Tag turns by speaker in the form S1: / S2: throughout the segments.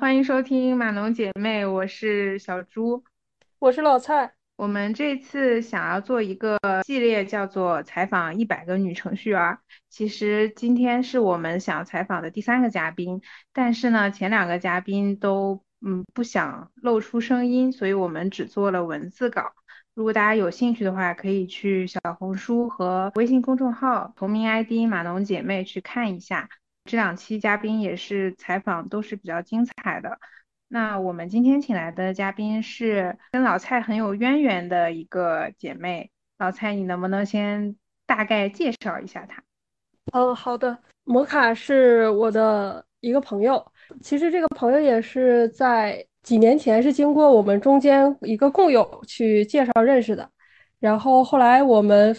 S1: 欢迎收听码农姐妹，我是小朱，
S2: 我是老蔡。
S1: 我们这次想要做一个系列，叫做采访一百个女程序员。其实今天是我们想采访的第三个嘉宾，但是呢，前两个嘉宾都嗯不想露出声音，所以我们只做了文字稿。如果大家有兴趣的话，可以去小红书和微信公众号同名 ID“ 码农姐妹”去看一下。这两期嘉宾也是采访都是比较精彩的。那我们今天请来的嘉宾是跟老蔡很有渊源的一个姐妹，老蔡，你能不能先大概介绍一下她？
S2: 嗯，好的。摩卡是我的一个朋友，其实这个朋友也是在几年前是经过我们中间一个共友去介绍认识的，然后后来我们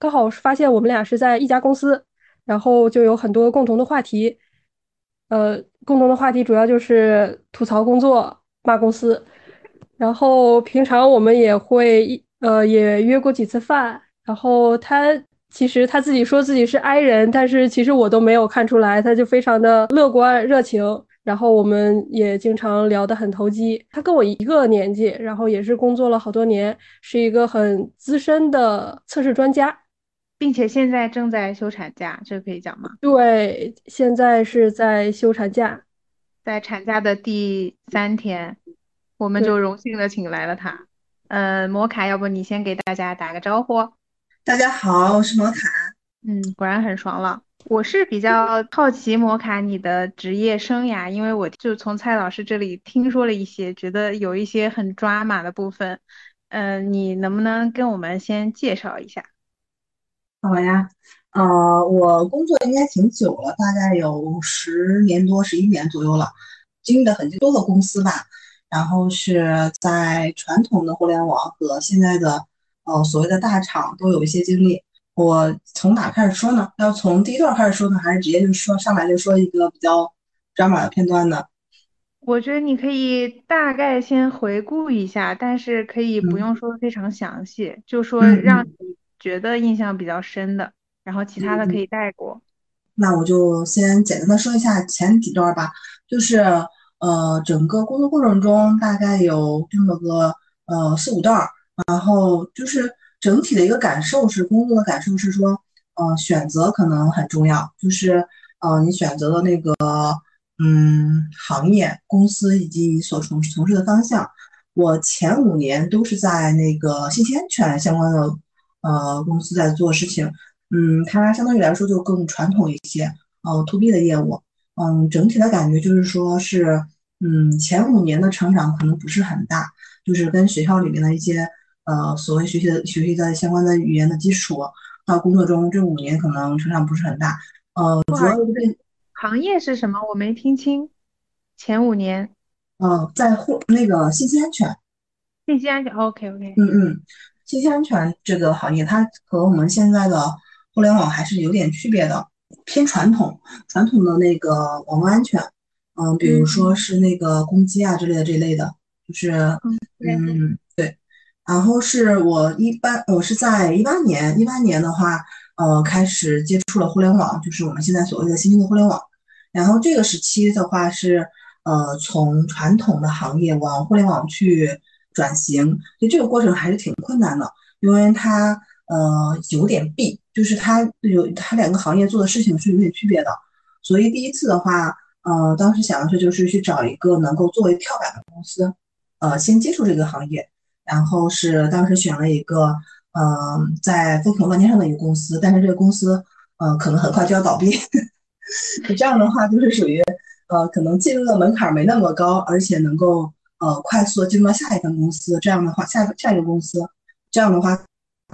S2: 刚好发现我们俩是在一家公司，然后就有很多共同的话题。呃，共同的话题主要就是吐槽工作、骂公司，然后平常我们也会呃也约过几次饭。然后他其实他自己说自己是 I 人，但是其实我都没有看出来，他就非常的乐观热情。然后我们也经常聊得很投机。他跟我一个年纪，然后也是工作了好多年，是一个很资深的测试专家。
S1: 并且现在正在休产假，这个可以讲吗？
S2: 对，现在是在休产假，
S1: 在产假的第三天，我们就荣幸的请来了他。呃，摩卡，要不你先给大家打个招呼？
S3: 大家好，我是摩卡。
S1: 嗯，果然很爽朗。我是比较好奇摩卡你的职业生涯，因为我就从蔡老师这里听说了一些，觉得有一些很抓马的部分。嗯，你能不能跟我们先介绍一下？
S3: 好呀，呃，我工作应该挺久了，大概有十年多、十一年左右了，经历了很多个公司吧。然后是在传统的互联网和现在的呃所谓的大厂都有一些经历。我从哪开始说呢？要从第一段开始说呢，还是直接就说上来就说一个比较抓马的片段呢？
S1: 我觉得你可以大概先回顾一下，但是可以不用说非常详细，就说让你。觉得印象比较深的，然后其他的可以带过。
S3: 那我就先简单的说一下前几段吧，就是呃，整个工作过程中大概有这么个呃四五段，然后就是整体的一个感受是，工作的感受是说，呃，选择可能很重要，就是呃，你选择的那个嗯行业、公司以及你所从从事的方向。我前五年都是在那个信息安全相关的。呃，公司在做事情，嗯，它相当于来说就更传统一些，呃，to B 的业务，嗯，整体的感觉就是说是，嗯，前五年的成长可能不是很大，就是跟学校里面的一些，呃，所谓学习的学习的相关的语言的基础，到工作中这五年可能成长不是很大，呃，主要是
S1: 行业是什么？我没听清，前五年，
S3: 呃，在互那个信息安全，
S1: 信息安全，OK OK，
S3: 嗯嗯。信息安全这个行业，它和我们现在的互联网还是有点区别的，偏传统，传统的那个网络安全，嗯，比如说是那个攻击啊之类的这一类的，就是，嗯，对。然后是我一般，我是在一八年，一八年的话，呃，开始接触了互联网，就是我们现在所谓的新兴的互联网。然后这个时期的话是，呃，从传统的行业往互联网去。转型，就这个过程还是挺困难的，因为它呃有点弊，就是它有它两个行业做的事情是有点区别的，所以第一次的话，呃，当时想的是就是去找一个能够作为跳板的公司，呃，先接触这个行业，然后是当时选了一个呃在风口浪尖上的一个公司，但是这个公司呃可能很快就要倒闭，这样的话就是属于呃可能进入的门槛没那么高，而且能够。呃，快速的进入到下一份公司，这样的话，下下一个公司，这样的话，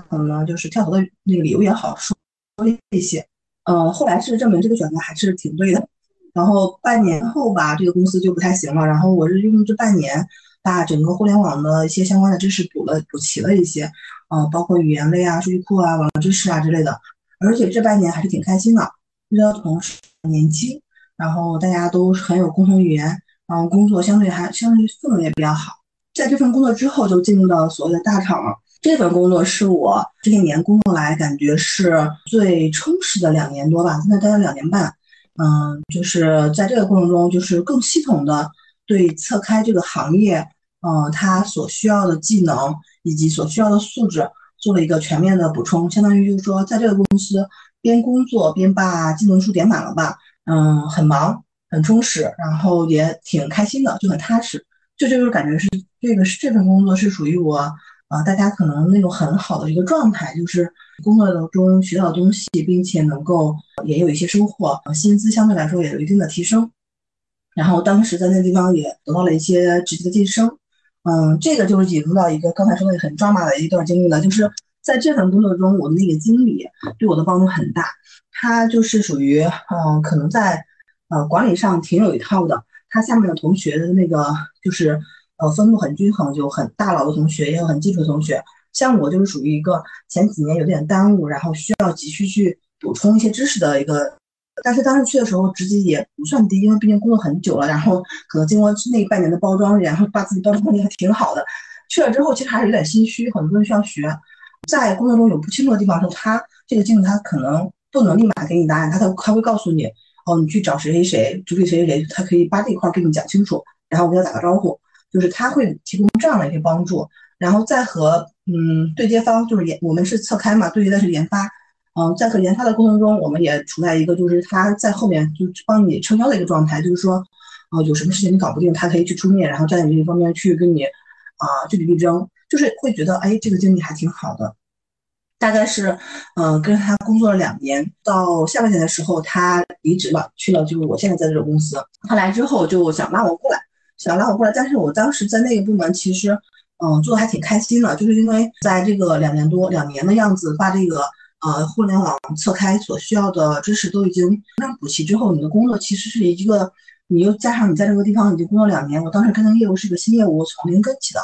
S3: 可能就是跳槽的那个理由也好说一些。呃，后来事实证明这个选择还是挺对的。然后半年后吧，这个公司就不太行了。然后我是用这半年把整个互联网的一些相关的知识补了补齐了一些，呃，包括语言类啊、数据库啊、网络知识啊之类的。而且这半年还是挺开心的，遇到同事年轻，然后大家都很有共同语言。然后工作相对还相对氛围也比较好，在这份工作之后就进入到所谓的大厂了。这份工作是我这些年工作来感觉是最充实的两年多吧，现在待了两年半。嗯，就是在这个过程中，就是更系统的对侧开这个行业，嗯，它所需要的技能以及所需要的素质做了一个全面的补充，相当于就是说，在这个公司边工作边把技能书点满了吧，嗯，很忙，很充实，然后也挺开心的，就很踏实，就就是感觉是这个是这份工作是属于我，啊，大家可能那种很好的一个状态，就是工作当中学到东西，并且能够也有一些收获，薪资相对来说也有一定的提升，然后当时在那地方也得到了一些职级的晋升。嗯，这个就是引入到一个刚才说的很抓马的一段经历了，就是在这份工作中，我的那个经理对我的帮助很大。他就是属于，嗯，可能在呃管理上挺有一套的。他下面的同学的那个就是呃分布很均衡，有很大佬的同学，也有很基础的同学。像我就是属于一个前几年有点耽误，然后需要急需去补充一些知识的一个。但是当时去的时候，职级也不算低，因为毕竟工作很久了，然后可能经过那半年的包装，然后把自己包装能力还挺好的。去了之后，其实还是有点心虚，很多东西需要学。在工作中有不清楚的地方的时候，他这个经理他可能不能立马给你答案，他他他会告诉你，哦，你去找谁谁谁，主理谁谁谁，他可以把这一块给你讲清楚，然后我跟他打个招呼，就是他会提供这样的一些帮助，然后再和嗯对接方，就是研我们是侧开嘛，对接的是研发。嗯，在和研发的过程中，我们也处在一个就是他在后面就帮你撑腰的一个状态，就是说，啊，有什么事情你搞不定，他可以去出面，然后站在你这一方面去跟你啊据理力争，就是会觉得哎，这个经理还挺好的。大概是，嗯，跟他工作了两年，到下半年的时候他离职了，去了就是我现在在这个公司。他来之后就想拉我过来，想拉我过来，但是我当时在那个部门其实，嗯，做的还挺开心的，就是因为在这个两年多两年的样子，把这个。呃，互联网侧开所需要的知识都已经那补齐之后，你的工作其实是一个，你又加上你在这个地方已经工作两年，我当时跟的业务是个新业务，从零跟起的，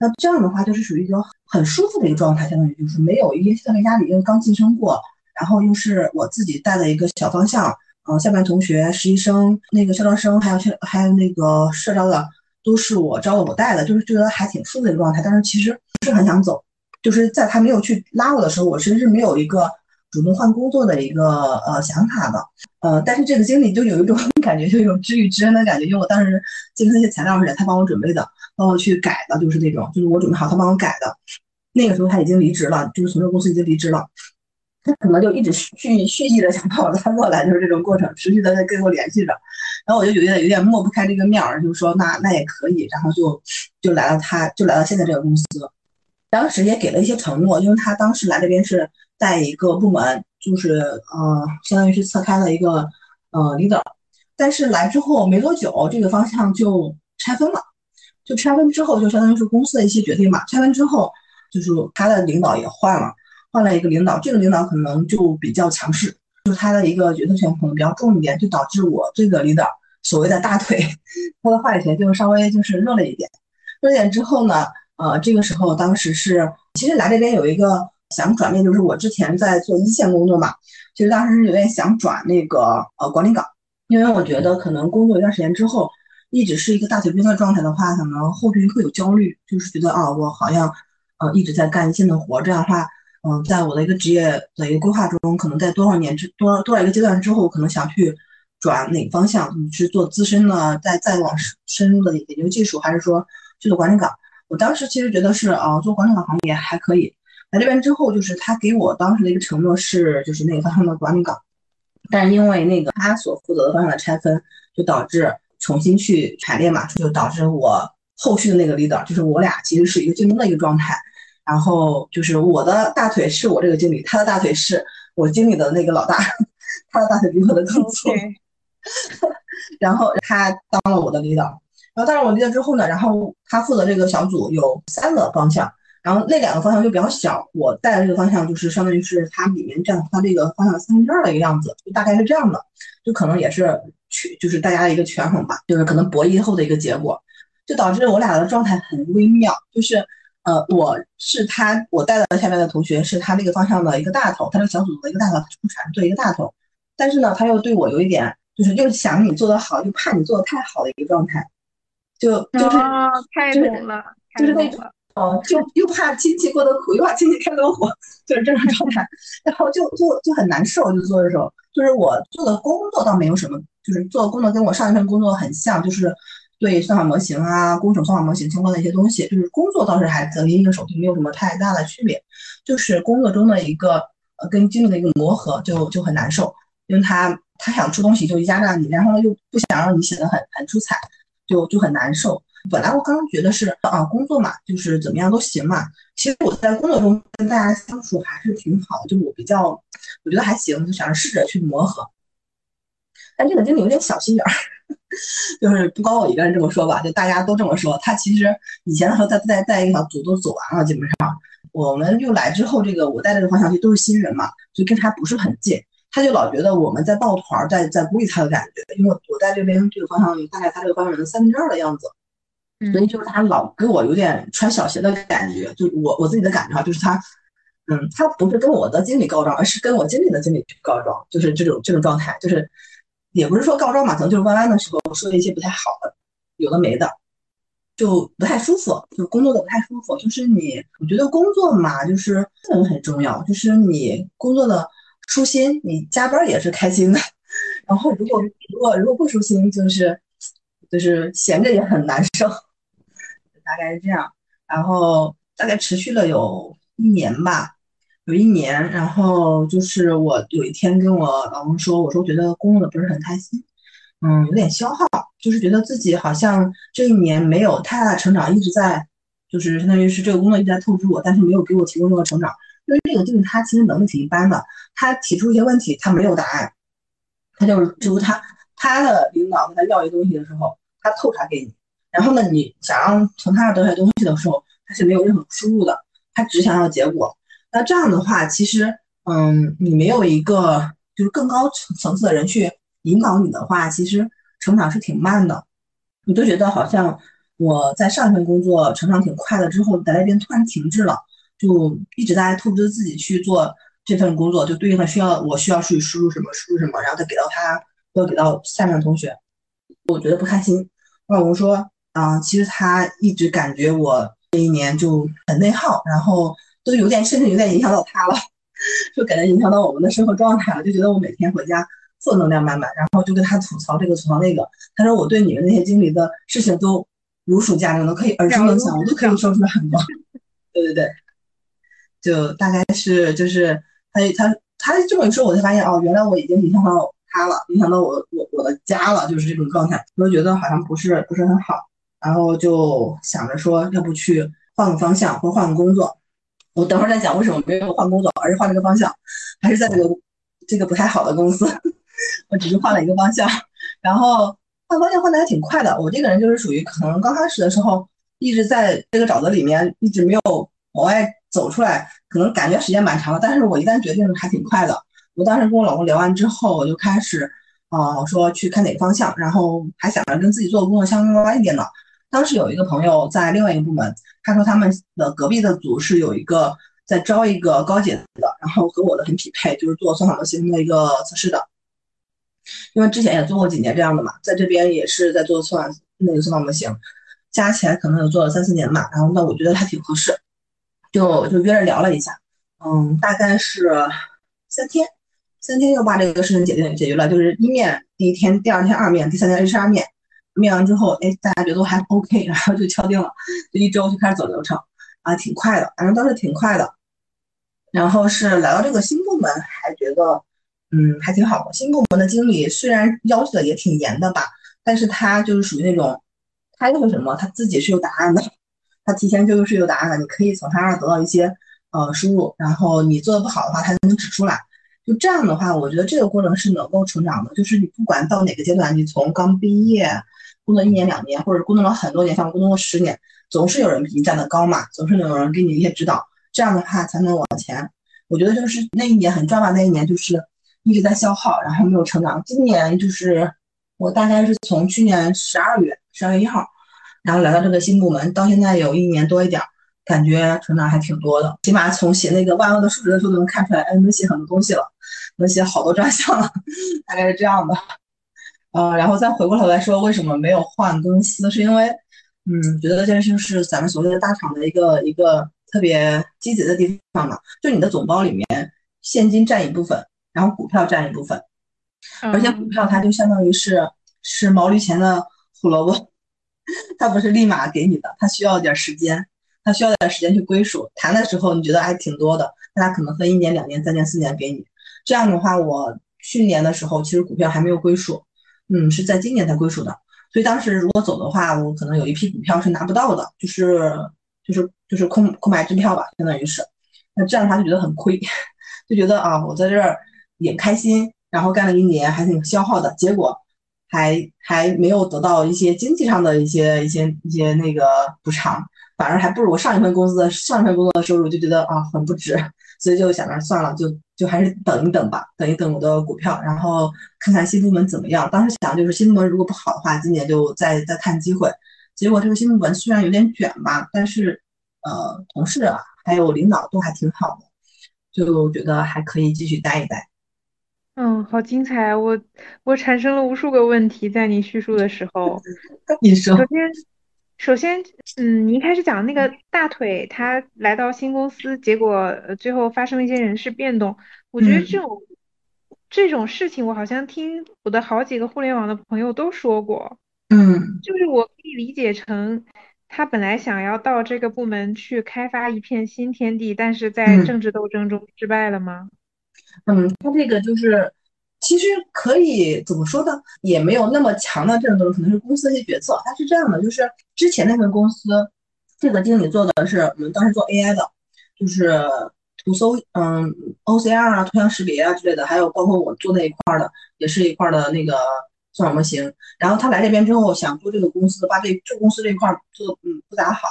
S3: 那这样的话就是属于一个很舒服的一个状态，相当于就是没有一些特别压力，因为刚晋升过，然后又是我自己带的一个小方向，嗯，下面同学、实习生、那个校招生，还有校还有那个社招的，都是我招的我带的，就是觉得还挺舒服的一个状态，但是其实不是很想走。就是在他没有去拉我的时候，我其实是没有一个主动换工作的一个呃想法的，呃，但是这个经理就有一种 感觉，就有知遇之恩的感觉，因为我当时进那些材料是他帮我准备的，帮我去改的，就是那种，就是我准备好他帮我改的。那个时候他已经离职了，就是从这个公司已经离职了，他可能就一直蓄蓄意的想把我拉过来，就是这种过程，持续的在跟我联系着，然后我就有点有点抹不开这个面儿，就说那那也可以，然后就就来了，他就来到现在这个公司。当时也给了一些承诺，因为他当时来这边是带一个部门，就是呃，相当于是侧开了一个呃 leader，但是来之后没多久，这个方向就拆分了，就拆分之后就相当于是公司的一些决定嘛。拆分之后，就是他的领导也换了，换了一个领导，这个领导可能就比较强势，就是他的一个决策权可能比较重一点，就导致我这个领导所谓的大腿，他的话语权就稍微就是弱了一点，弱一点之后呢。呃，这个时候当时是，其实来这边有一个想转变，就是我之前在做一线工作嘛，其实当时是有点想转那个呃管理岗，因为我觉得可能工作一段时间之后，一直是一个大腿兵的状态的话，可能后续会有焦虑，就是觉得啊，我好像呃一直在干一线的活，这样的话，嗯，在我的一个职业的一个规划中，可能在多少年之多多少一个阶段之后，可能想去转哪个方向，你是做资深的，再再往深入的研究技术，还是说去做管理岗？我当时其实觉得是啊，做管理岗行业还可以。来这边之后，就是他给我当时的一个承诺是，就是那个方向的管理岗。但因为那个他所负责的方向的拆分，就导致重新去排列嘛，就导致我后续的那个 leader，就是我俩其实是一个竞争的一个状态。然后就是我的大腿是我这个经理，他的大腿是我经理的那个老大，他的大腿比我的更粗。然后他当了我的 leader。然后当了我离了之后呢，然后他负责这个小组有三个方向，然后那两个方向就比较小，我带的这个方向就是相当于是它里面占他这个方向三分之二的一个样子，就大概是这样的，就可能也是权，就是大家的一个权衡吧，就是可能博弈后的一个结果，就导致我俩的状态很微妙，就是呃我是他我带的下面的同学是他那个方向的一个大头，他这个小组的一个大头，出产队一个大头，但是呢他又对我有一点就是又想你做得好，又怕你做得太好的一个状态。就就是
S1: 太懂了，
S3: 就是那种哦，就又怕亲戚过得苦，又怕亲戚开得火，就是这种状态，然后就就就很难受，就做的时候，就是我做的工作倒没有什么，就是做工作跟我上一份工作很像，就是对算法模型啊、工程算法模型相关的一些东西，就是工作倒是还择一个手臂，没有什么太大的区别，就是工作中的一个呃跟经理的一个磨合就就很难受，因为他他想出东西就压榨你，然后又不想让你显得很很出彩，就就很难受。本来我刚刚觉得是啊，工作嘛，就是怎么样都行嘛。其实我在工作中跟大家相处还是挺好的，就是我比较，我觉得还行，就想着试着去磨合。但这个经理有点小心眼儿，就是不光我一个人这么说吧，就大家都这么说。他其实以前的时候，他在在一个小组都走完了，基本上我们又来之后，这个我带这个方向其实都是新人嘛，就跟他不是很近。他就老觉得我们在抱团，在在孤立他的感觉，因为我在这边这个方向大概他这个方向人的三分之二的样子。所以就是他老给我有点穿小鞋的感觉，就我我自己的感觉哈，就是他，嗯，他不是跟我的经理告状，而是跟我经理的经理去告状，就是这种这种状态，就是也不是说告状嘛，可能就是弯弯的时候说一些不太好的，有的没的，就不太舒服，就工作的不太舒服。就是你，我觉得工作嘛，就是很很重要，就是你工作的舒心，你加班也是开心的。然后如果如果如果不舒心，就是就是闲着也很难受。大概是这样，然后大概持续了有一年吧，有一年，然后就是我有一天跟我老公说，我说觉得工作的不是很开心，嗯，有点消耗，就是觉得自己好像这一年没有太大的成长，一直在就是相当于是这个工作一直在透支我，但是没有给我提供任何成长，因为这个经理他其实能力挺一般的，他提出一些问题他没有答案，他就是就是他他的领导跟他要一些东西的时候，他透查给你。然后呢，你想让从他那得些东西的时候，他是没有任何输入的，他只想要结果。那这样的话，其实，嗯，你没有一个就是更高层层次的人去引导你的话，其实成长是挺慢的。你就觉得好像我在上一份工作成长挺快的，之后在那边突然停滞了，就一直在透支自己去做这份工作，就对应的需要我需要去输入什么输入什么，然后再给到他，或者给到下面的同学，我觉得不开心。我老公说。啊，其实他一直感觉我这一年就很内耗，然后都有点甚至有点影响到他了，就感觉影响到我们的生活状态了，就觉得我每天回家负能量满满，然后就跟他吐槽这个吐槽那个。他说我对你们那些经理的事情都如数家珍，都可以耳熟能详，我都可以说出来很多。对对对，就大概是就是他他他这么一说，我才发现哦，原来我已经影响到他了，影响到我我我的家了，就是这种状态，我就觉得好像不是不是很好。然后就想着说，要不去换个方向，或换个工作。我等会儿再讲为什么没有换工作，而是换了个方向，还是在这个这个不太好的公司。我只是换了一个方向，然后换方向换的还挺快的。我这个人就是属于可能刚开始的时候一直在这个沼泽里面，一直没有往外走出来，可能感觉时间蛮长的。但是我一旦决定还挺快的。我当时跟我老公聊完之后，我就开始啊说去看哪个方向，然后还想着跟自己做的工作相关一点的。当时有一个朋友在另外一个部门，他说他们的隔壁的组是有一个在招一个高检的，然后和我的很匹配，就是做算法模型的一个测试的。因为之前也做过几年这样的嘛，在这边也是在做算那个算法模型，加起来可能有做了三四年吧。然后那我觉得还挺合适，就就约着聊了一下，嗯，大概是三天，三天就把这个事情解决解决了，就是一面第一天，第二天二面，第三天 HR 面。面完之后，哎，大家觉得还 OK，然后就敲定了，就一周就开始走流程，啊，挺快的，反正倒是挺快的。然后是来到这个新部门，还觉得，嗯，还挺好的。新部门的经理虽然要求的也挺严的吧，但是他就是属于那种，他要求什么，他自己是有答案的，他提前就是有答案的，你可以从他那儿得到一些呃输入，然后你做的不好的话，他能指出来。就这样的话，我觉得这个过程是能够成长的，就是你不管到哪个阶段，你从刚毕业。工作一年两年，或者工作了很多年，像我工作了十年，总是有人比你站得高嘛，总是有人给你一些指导，这样的话才能往前。我觉得就是那一年很赚吧，那一年就是一直在消耗，然后没有成长。今年就是我大概是从去年十二月十二月一号，然后来到这个新部门，到现在有一年多一点，感觉成长还挺多的。起码从写那个万恶的数值的时候都能看出来，哎，能写很多东西了，能写好多专项了，大概是这样的。呃，然后再回过头来说，为什么没有换公司？是因为，嗯，觉得这就是咱们所谓的大厂的一个一个特别积极的地方嘛，就你的总包里面现金占一部分，然后股票占一部分，而且股票它就相当于是是毛驴钱的胡萝卜，它不是立马给你的，它需要点时间，它需要点时间去归属。谈的时候你觉得还挺多的，那它可能分一年、两年、三年、四年给你。这样的话，我去年的时候其实股票还没有归属，嗯，是在今年才归属的。所以当时如果走的话，我可能有一批股票是拿不到的，就是就是就是空空白支票吧，相当于是。那这样的话就觉得很亏，就觉得啊，我在这儿也开心，然后干了一年还挺消耗的，结果还还没有得到一些经济上的一些一些一些那个补偿，反而还不如我上一份工资的上一份工作的收入，就觉得啊很不值，所以就想着算了就。就还是等一等吧，等一等我的股票，然后看看新部门怎么样。当时想就是新部门如果不好的话，今年就再再看机会。结果这个新部门虽然有点卷吧，但是呃，同事啊还有领导都还挺好的，就觉得还可以继续待一待。
S1: 嗯，好精彩！我我产生了无数个问题，在你叙述的时候。
S3: 你说。
S1: 首先。首先，嗯，你一开始讲那个大腿，他来到新公司，结果最后发生了一些人事变动。我觉得这种这种事情，我好像听我的好几个互联网的朋友都说过。
S3: 嗯，
S1: 就是我可以理解成，他本来想要到这个部门去开发一片新天地，但是在政治斗争中失败了吗？
S3: 嗯，他这个就是。其实可以怎么说呢？也没有那么强的这种可能是公司的一些决策。它是这样的，就是之前那份公司，这个经理做的是我们当时做 AI 的，就是图搜，嗯，OCR 啊，图像识别啊之类的，还有包括我做那一块的，也是一块的那个算法模型。然后他来这边之后，想做这个公司，把这这公司这块做嗯不咋好，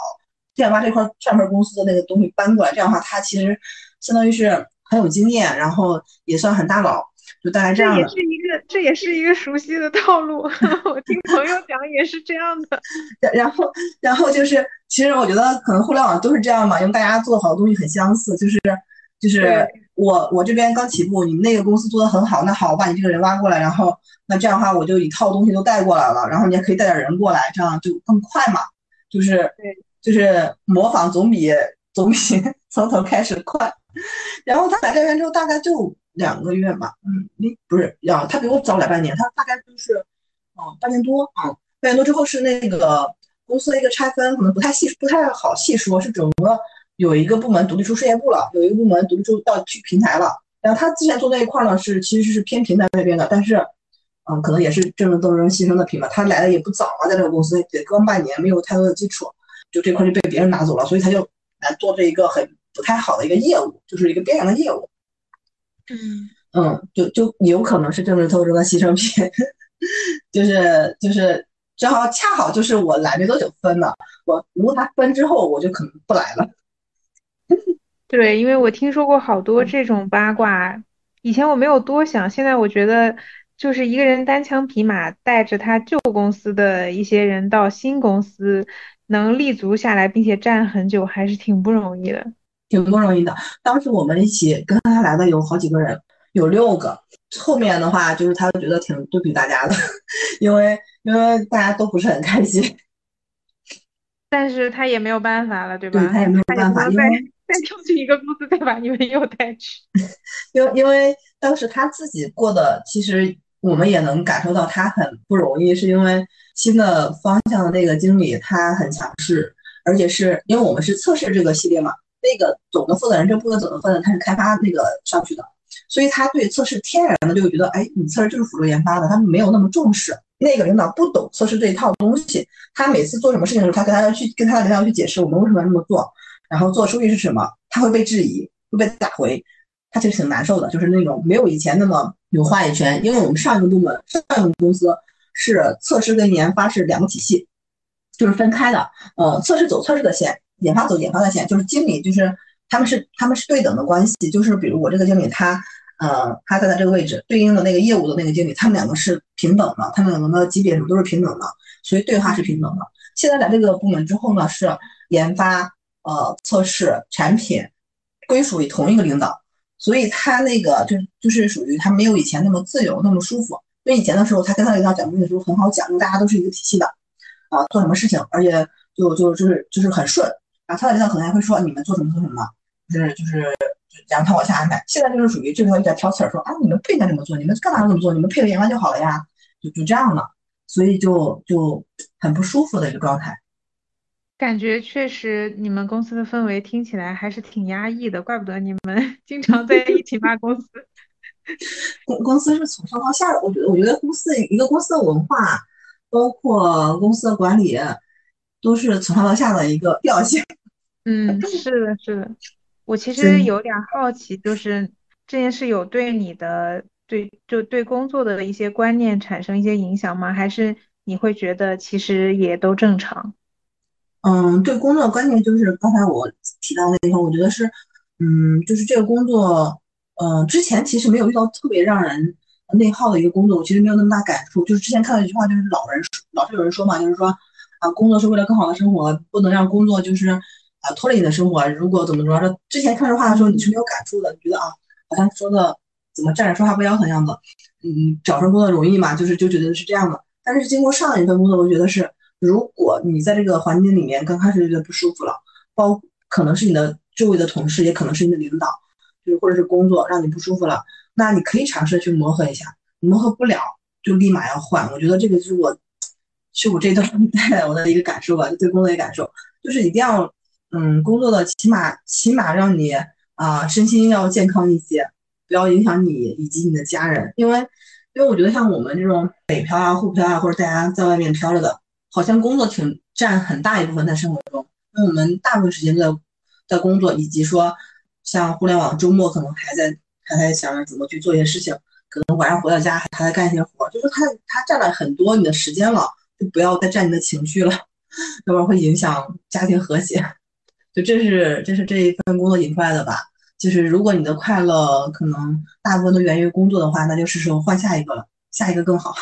S3: 就想把这块上份公司的那个东西搬过来。这样的话，他其实相当于是很有经验，然后也算很大佬。就大概这样
S1: 这也是一个，这也是一个熟悉的套路。我听朋友讲也是这样的。
S3: 然后，然后就是，其实我觉得可能互联网都是这样嘛，因为大家做的好的东西很相似。就是，就是我我这边刚起步，你们那个公司做的很好，那好，我把你这个人挖过来，然后那这样的话，我就一套东西都带过来了，然后你也可以带点人过来，这样就更快嘛。就是，就是模仿总比总比 从头开始快。然后他来这边之后，大概就。两个月吧，嗯，你不是要他比我早来半年，他大概就是，嗯，半年多，嗯，半年多之后是那个公司的一个拆分，可能不太细，不太好细说，是整个有一个部门独立出事业部了，有一个部门独立出到去平台了。然后他之前做那一块呢，是其实是偏平台那边的，但是，嗯，可能也是正正斗争牺牲的品嘛。他来的也不早嘛，在这个公司也刚半年，没有太多的基础，就这块就被别人拿走了，所以他就来做这一个很不太好的一个业务，就是一个边缘的业务。
S1: 嗯
S3: 嗯，就就有可能是政治斗争的牺牲品，就是就是正好恰好就是我来没多久分了，我如果他分之后，我就可能不来了。
S1: 对，因为我听说过好多这种八卦，以前我没有多想，现在我觉得就是一个人单枪匹马带着他旧公司的一些人到新公司能立足下来，并且站很久，还是挺不容易的。
S3: 挺不容易的。当时我们一起跟他来的有好几个人，有六个。后面的话就是他觉得挺对不起大家的，因为因为大家都不是很开心。
S1: 但是他也没有办法了，对吧？
S3: 对他也没有办法，因为
S1: 再出去一个公司，再把你们又带去。
S3: 因为因为当时他自己过的，其实我们也能感受到他很不容易，是因为新的方向的那个经理他很强势，而且是因为我们是测试这个系列嘛。那个总的负责人，这部分总的负责人他是开发那个上去的，所以他对测试天然的就会觉得，哎，你测试就是辅助研发的，他们没有那么重视。那个领导不懂测试这一套东西，他每次做什么事情的时候，他跟他去跟他的领导去解释我们为什么要这么做，然后做数据是什么，他会被质疑，会被打回，他其实挺难受的，就是那种没有以前那么有话语权。因为我们上一个部门上一个公司是测试跟研发是两个体系，就是分开的，呃，测试走测试的线。研发走研发的线，就是经理，就是他们是他们是对等的关系，就是比如我这个经理，他呃他在他这个位置，对应的那个业务的那个经理，他们两个是平等的，他们两个的级别什么都是平等的，所以对话是平等的。现在来这个部门之后呢，是研发、呃测试、产品归属于同一个领导，所以他那个就就是属于他没有以前那么自由那么舒服。因为以前的时候，他跟他领导讲东西的时候很好讲，因为大家都是一个体系的啊，做什么事情，而且。就就就是就是很顺。然后他的领导可能还会说你们做什么做什么，就是就是，然后他往下安排。现在就是属于这个一直在挑刺儿，说啊你们不应该这么做，你们干嘛这么做？你们配合研发就好了呀，就就这样了，所以就就很不舒服的一个状态。
S1: 感觉确实，你们公司的氛围听起来还是挺压抑的，怪不得你们 经常在一起骂公司。
S3: 公公司是从上到下的，我觉得，我觉得公司一个公司的文化，包括公司的管理，都是从上到下的一个调性。
S1: 嗯，是的，是的。我其实有点好奇，就是这件事有对你的对就对工作的一些观念产生一些影响吗？还是你会觉得其实也都正常？
S3: 嗯，对工作的观念就是刚才我提到那一块，我觉得是，嗯，就是这个工作，呃，之前其实没有遇到特别让人内耗的一个工作，我其实没有那么大感触。就是之前看到一句话，就是老人老是有人说嘛，就是说啊，工作是为了更好的生活，不能让工作就是啊拖累你的生活。如果怎么着，之前看这话的时候你是没有感触的，你觉得啊，好像说的怎么站着说话不腰疼样子。嗯，找份工作容易嘛，就是就觉得是这样的。但是经过上一份工作，我觉得是。如果你在这个环境里面刚开始就觉得不舒服了，包可能是你的周围的同事，也可能是你的领导，就是或者是工作让你不舒服了，那你可以尝试去磨合一下，磨合不了就立马要换。我觉得这个是我，是我这段带来我的一个感受吧，对工作的感受，就是一定要，嗯，工作的起码起码让你啊身心要健康一些，不要影响你以及你的家人，因为因为我觉得像我们这种北漂啊、沪漂啊，或者大家在外面漂着的。好像工作挺占很大一部分在生活中，那我们大部分时间都在在工作，以及说像互联网周末可能还在还在想着怎么去做一些事情，可能晚上回到家还在干一些活，就是他他占了很多你的时间了，就不要再占你的情绪了，要不然会影响家庭和谐。就这是这是这一份工作引出来的吧？就是如果你的快乐可能大部分都源于工作的话，那就是时候换下一个了，下一个更好。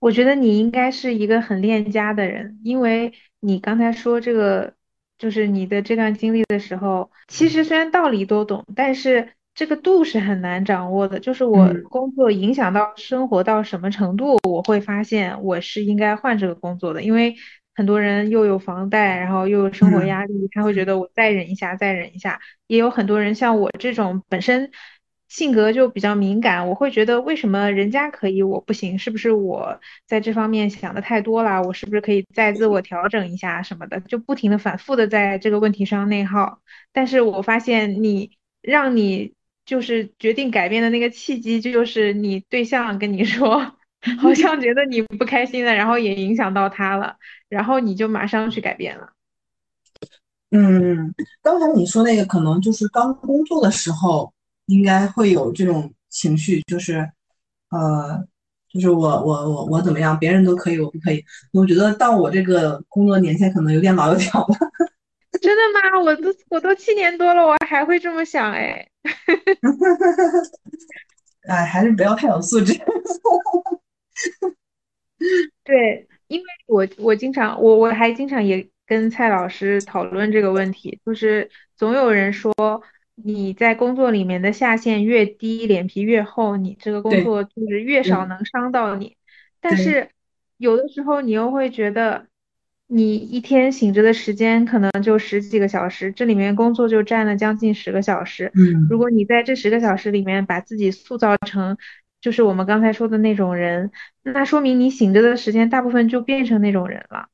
S1: 我觉得你应该是一个很恋家的人，因为你刚才说这个，就是你的这段经历的时候，其实虽然道理都懂，但是这个度是很难掌握的。就是我工作影响到生活到什么程度，我会发现我是应该换这个工作的，因为很多人又有房贷，然后又有生活压力，他会觉得我再忍一下，再忍一下。也有很多人像我这种本身。性格就比较敏感，我会觉得为什么人家可以我不行？是不是我在这方面想的太多了？我是不是可以再自我调整一下什么的？就不停的反复的在这个问题上内耗。但是我发现你让你就是决定改变的那个契机，就是你对象跟你说，好像觉得你不开心了，然后也影响到他了，然后你就马上去改变了。
S3: 嗯，刚才你说那个可能就是刚工作的时候。应该会有这种情绪，就是，呃，就是我我我我怎么样，别人都可以，我不可以。我觉得到我这个工作年限，可能有点老油条了。
S1: 真的吗？我都我都七年多了，我还会这么想哎。
S3: 哎，还是不要太有素质。
S1: 对，因为我我经常我我还经常也跟蔡老师讨论这个问题，就是总有人说。你在工作里面的下限越低，脸皮越厚，你这个工作就是越少能伤到你。但是有的时候你又会觉得，你一天醒着的时间可能就十几个小时，这里面工作就占了将近十个小时。
S3: 嗯，
S1: 如果你在这十个小时里面把自己塑造成就是我们刚才说的那种人，那说明你醒着的时间大部分就变成那种人了。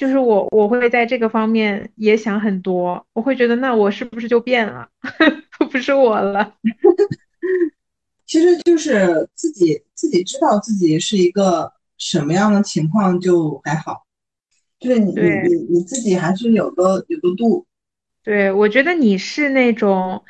S1: 就是我，我会在这个方面也想很多，我会觉得那我是不是就变了，不是我了？
S3: 其实就是自己自己知道自己是一个什么样的情况就还好，就是你你你你自己还是有个有个度。
S1: 对，我觉得你是那种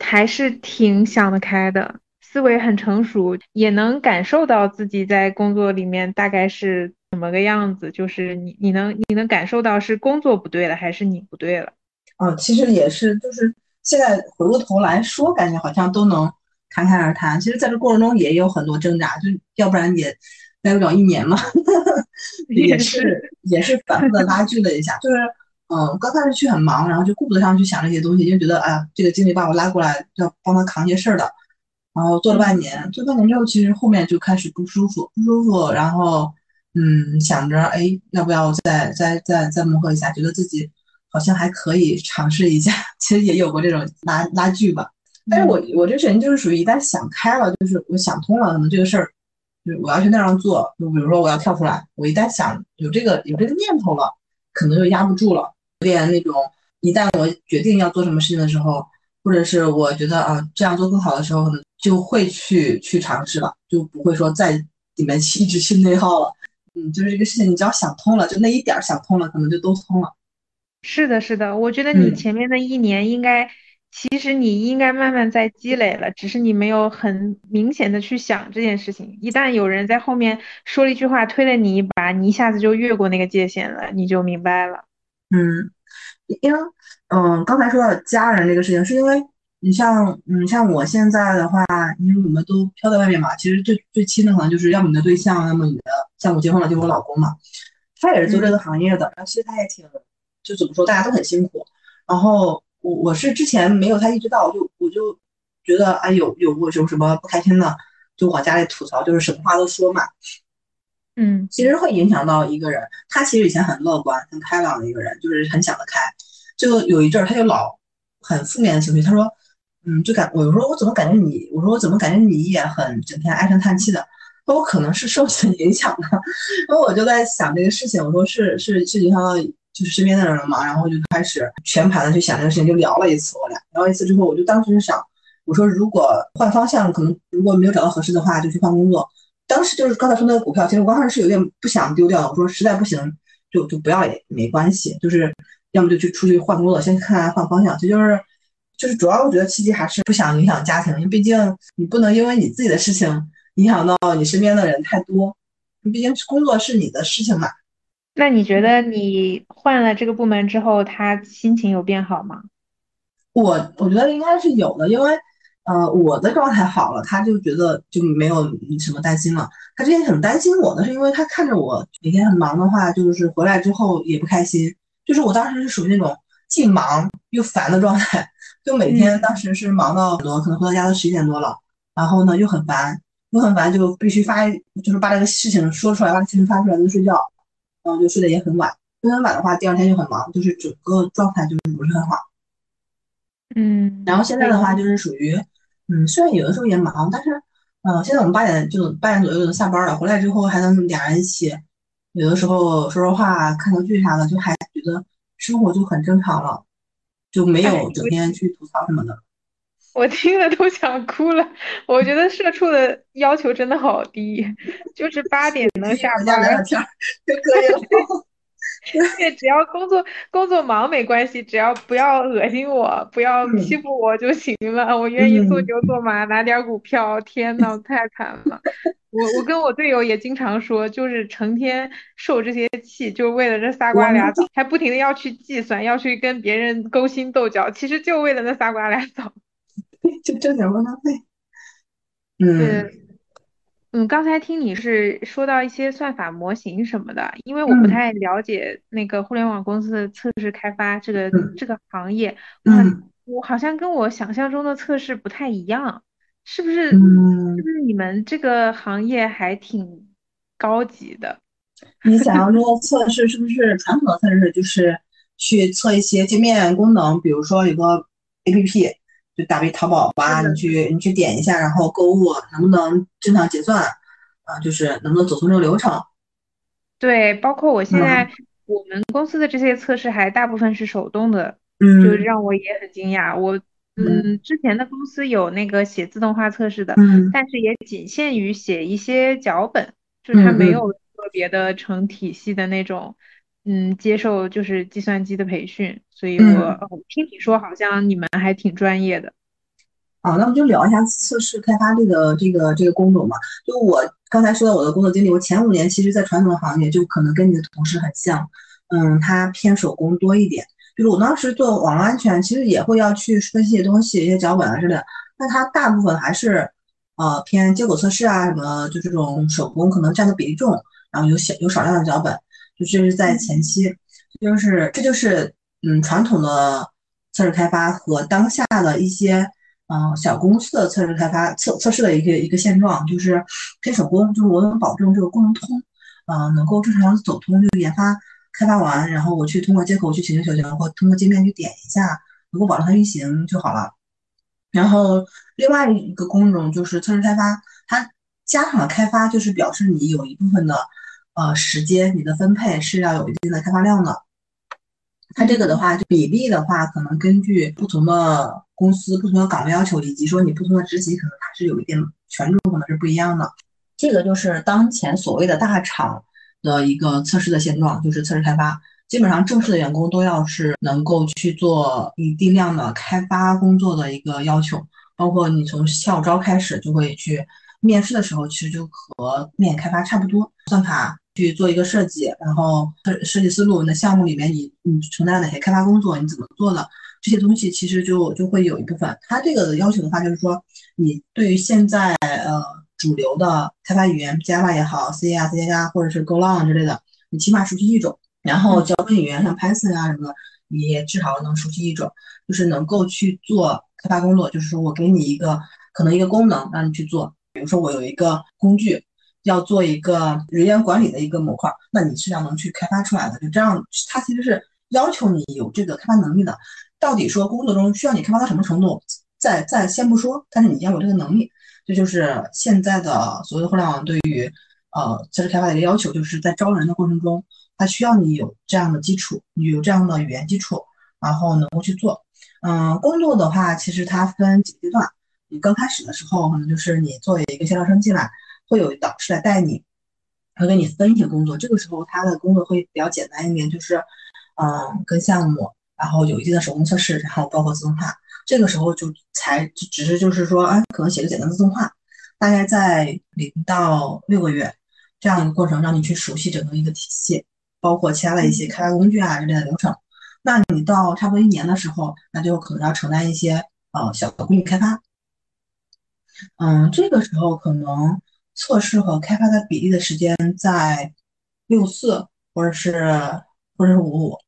S1: 还是挺想得开的，思维很成熟，也能感受到自己在工作里面大概是。怎么个样子？就是你，你能，你能感受到是工作不对了，还是你不对了？
S3: 嗯，其实也是，就是现在回过头来说，感觉好像都能侃侃而谈。其实，在这过程中也有很多挣扎，就要不然也待不了一年嘛。也是，也是反复的拉锯了一下。就是，嗯，刚开始去很忙，然后就顾不得上去想这些东西，就觉得，哎呀，这个经理把我拉过来，要帮他扛些事儿的。然后做了半年，做半年之后，其实后面就开始不舒服，不舒服，然后。嗯，想着哎，要不要再再再再磨合一下？觉得自己好像还可以尝试一下。其实也有过这种拉拉锯吧。但是我我这人就是属于一旦想开了，就是我想通了，可能这个事儿，就是我要去那样做。就比如说我要跳出来，我一旦想有这个有这个念头了，可能就压不住了。有点那种，一旦我决定要做什么事情的时候，或者是我觉得啊这样做更好的时候，可能就会去去尝试了，就不会说在里面 一直去内耗了。嗯，就是这个事情，你只要想通了，就那一点想通了，可能就都通了。
S1: 是的，是的，我觉得你前面的一年应该，其实你应该慢慢在积累了，只是你没有很明显的去想这件事情。一旦有人在后面说了一句话，推了你一把，你一下子就越过那个界限了，你就明白了。
S3: 嗯，因为嗯，刚才说到家人这个事情，是因为。你像，嗯，像我现在的话，因为我们都飘在外面嘛，其实最最亲的可能就是要么你的对象，要么你的，像我结婚了就是我老公嘛，他也是做这个行业的，然后其实他也挺，就怎么说，大家都很辛苦。然后我我是之前没有他意识到，就我就觉得哎有有过有什么不开心的，就往家里吐槽，就是什么话都说嘛。
S1: 嗯，
S3: 其实会影响到一个人。他其实以前很乐观、很开朗的一个人，就是很想得开。就有一阵儿他就老很负面的情绪，他说。嗯，就感我说我怎么感觉你，我说我怎么感觉你也很整天唉声叹气的，说我可能是受此影响的，然后我就在想这个事情，我说是是是影响到就是身边的人了嘛，然后就开始全盘的去想这个事情，就聊了一次，我俩聊一次之后，我就当时就想，我说如果换方向，可能如果没有找到合适的话，就去换工作。当时就是刚才说那个股票，其实我刚开始是有点不想丢掉的，我说实在不行就就不要也没关系，就是要么就去出去换工作，先看看换方向，这就是。就是主要，我觉得契机还是不想影响家庭，因为毕竟你不能因为你自己的事情影响到你身边的人太多。毕竟工作是你的事情嘛。
S1: 那你觉得你换了这个部门之后，他心情有变好吗？
S3: 我我觉得应该是有的，因为呃我的状态好了，他就觉得就没有什么担心了。他之前很担心我的是，因为他看着我每天很忙的话，就是回来之后也不开心。就是我当时是属于那种既忙又烦的状态。就每天当时是忙到很多，可能回到家都十一点多了，然后呢又很烦，又很烦，就必须发，就是把这个事情说出来，把事情发出来能睡觉，然后就睡得也很晚，睡很晚的话，第二天就很忙，就是整个状态就是不是很好。
S1: 嗯，
S3: 然后现在的话就是属于，嗯，虽然有的时候也忙，但是，嗯，现在我们八点就八点左右就能下班了，回来之后还能俩人一起，有的时候说说话、看个剧啥的，就还觉得生活就很正常了。就没有整天去吐槽什么的，
S1: 我听了都想哭了。我觉得社畜的要求真的好低，就是八点能下班
S3: 聊聊天就可以了。
S1: 对，只要工作工作忙没关系，只要不要恶心我，不要欺负我就行了。我愿意做牛做马，拿点股票。天呐，太惨了！我我跟我队友也经常说，就是成天受这些气，就为了这仨瓜俩枣，还不停的要去计算，要去跟别人勾心斗角，其实就为了那仨瓜俩枣，
S3: 就挣点窝囊费。嗯。
S1: 嗯，刚才听你是说到一些算法模型什么的，因为我不太了解那个互联网公司的测试开发这个这个行业，嗯，我好像跟我想象中的测试不太一样，是不是？是不是你们这个行业还挺高级的？
S3: 你想要说测试是不是传统的测试，就是去测一些界面功能，比如说有个 APP。就打比淘宝吧，你去你去点一下，然后购物能不能正常结算啊？就是能不能走通这个流程？
S1: 对，包括我现在我们公司的这些测试还大部分是手动的，
S3: 嗯，
S1: 就让我也很惊讶。我嗯，之前的公司有那个写自动化测试的，
S3: 嗯，
S1: 但是也仅限于写一些脚本，就是它没有特别的成体系的那种。嗯，接受就是计算机的培训，所以我听你说好像你们还挺专业的。
S3: 啊，那我们就聊一下测试开发这个这个这个工种嘛。就我刚才说的我的工作经历，我前五年其实在传统的行业就可能跟你的同事很像，嗯，他偏手工多一点。就是我当时做网络安全，其实也会要去分析一些东西，一些脚本啊之类的，但他大部分还是呃偏结果测试啊什么，就这种手工可能占的比例重，然后有小有少量的脚本。就是在前期，就是这就是嗯传统的测试开发和当下的一些嗯小公司的测试开发测测试的一个一个现状，就是偏手工，就是我能保证这个工能通，呃能够正常走通，就研发开发完，然后我去通过接口去请求求求，或通过界面去点一下，能够保证它运行就好了。然后另外一个工种就是测试开发，它加上了开发，就是表示你有一部分的呃时间，你的分配是要有一定的开发量的。它这个的话，比例的话，可能根据不同的公司、不同的岗位要求，以及说你不同的职级，可能它是有一定权重，可能是不一样的。这个就是当前所谓的大厂的一个测试的现状，就是测试开发，基本上正式的员工都要是能够去做一定量的开发工作的一个要求，包括你从校招开始就会去面试的时候，其实就和面开发差不多，算法。去做一个设计，然后设设计思路，那项目里面你你承担哪些开发工作，你怎么做的这些东西，其实就就会有一部分。它这个的要求的话，就是说你对于现在呃主流的开发语言，Java 也好，C 啊、C 加加或者是 Golang 之类的，你起码熟悉一种。然后脚本语言像 Python 啊什么的，你也至少能熟悉一种，就是能够去做开发工作。就是说我给你一个可能一个功能让你去做，比如说我有一个工具。要做一个人员管理的一个模块，那你是要能去开发出来的。就这样，它其实是要求你有这个开发能力的。到底说工作中需要你开发到什么程度，再再先不说，但是你要有这个能力。这就是现在的所谓的互联网对于呃测试开发的一个要求，就是在招人的过程中，它需要你有这样的基础，你有这样的语言基础，然后能够去做。嗯，工作的话，其实它分几个阶段。你刚开始的时候，可能就是你作为一个协调生进来。会有导师来带你，会给你分一些工作。这个时候他的工作会比较简单一点，就是，嗯，跟项目，然后有一定的手工测试，然后包括自动化。这个时候就才只是就是说，哎，可能写个简单的自动化，大概在零到六个月这样一个过程，让你去熟悉整个一个体系，包括其他的一些开发工具啊之类的流程。那你到差不多一年的时候，那就可能要承担一些呃小的工具开发。嗯，这个时候可能。测试和开发的比例的时间在六四或者是或者是五五，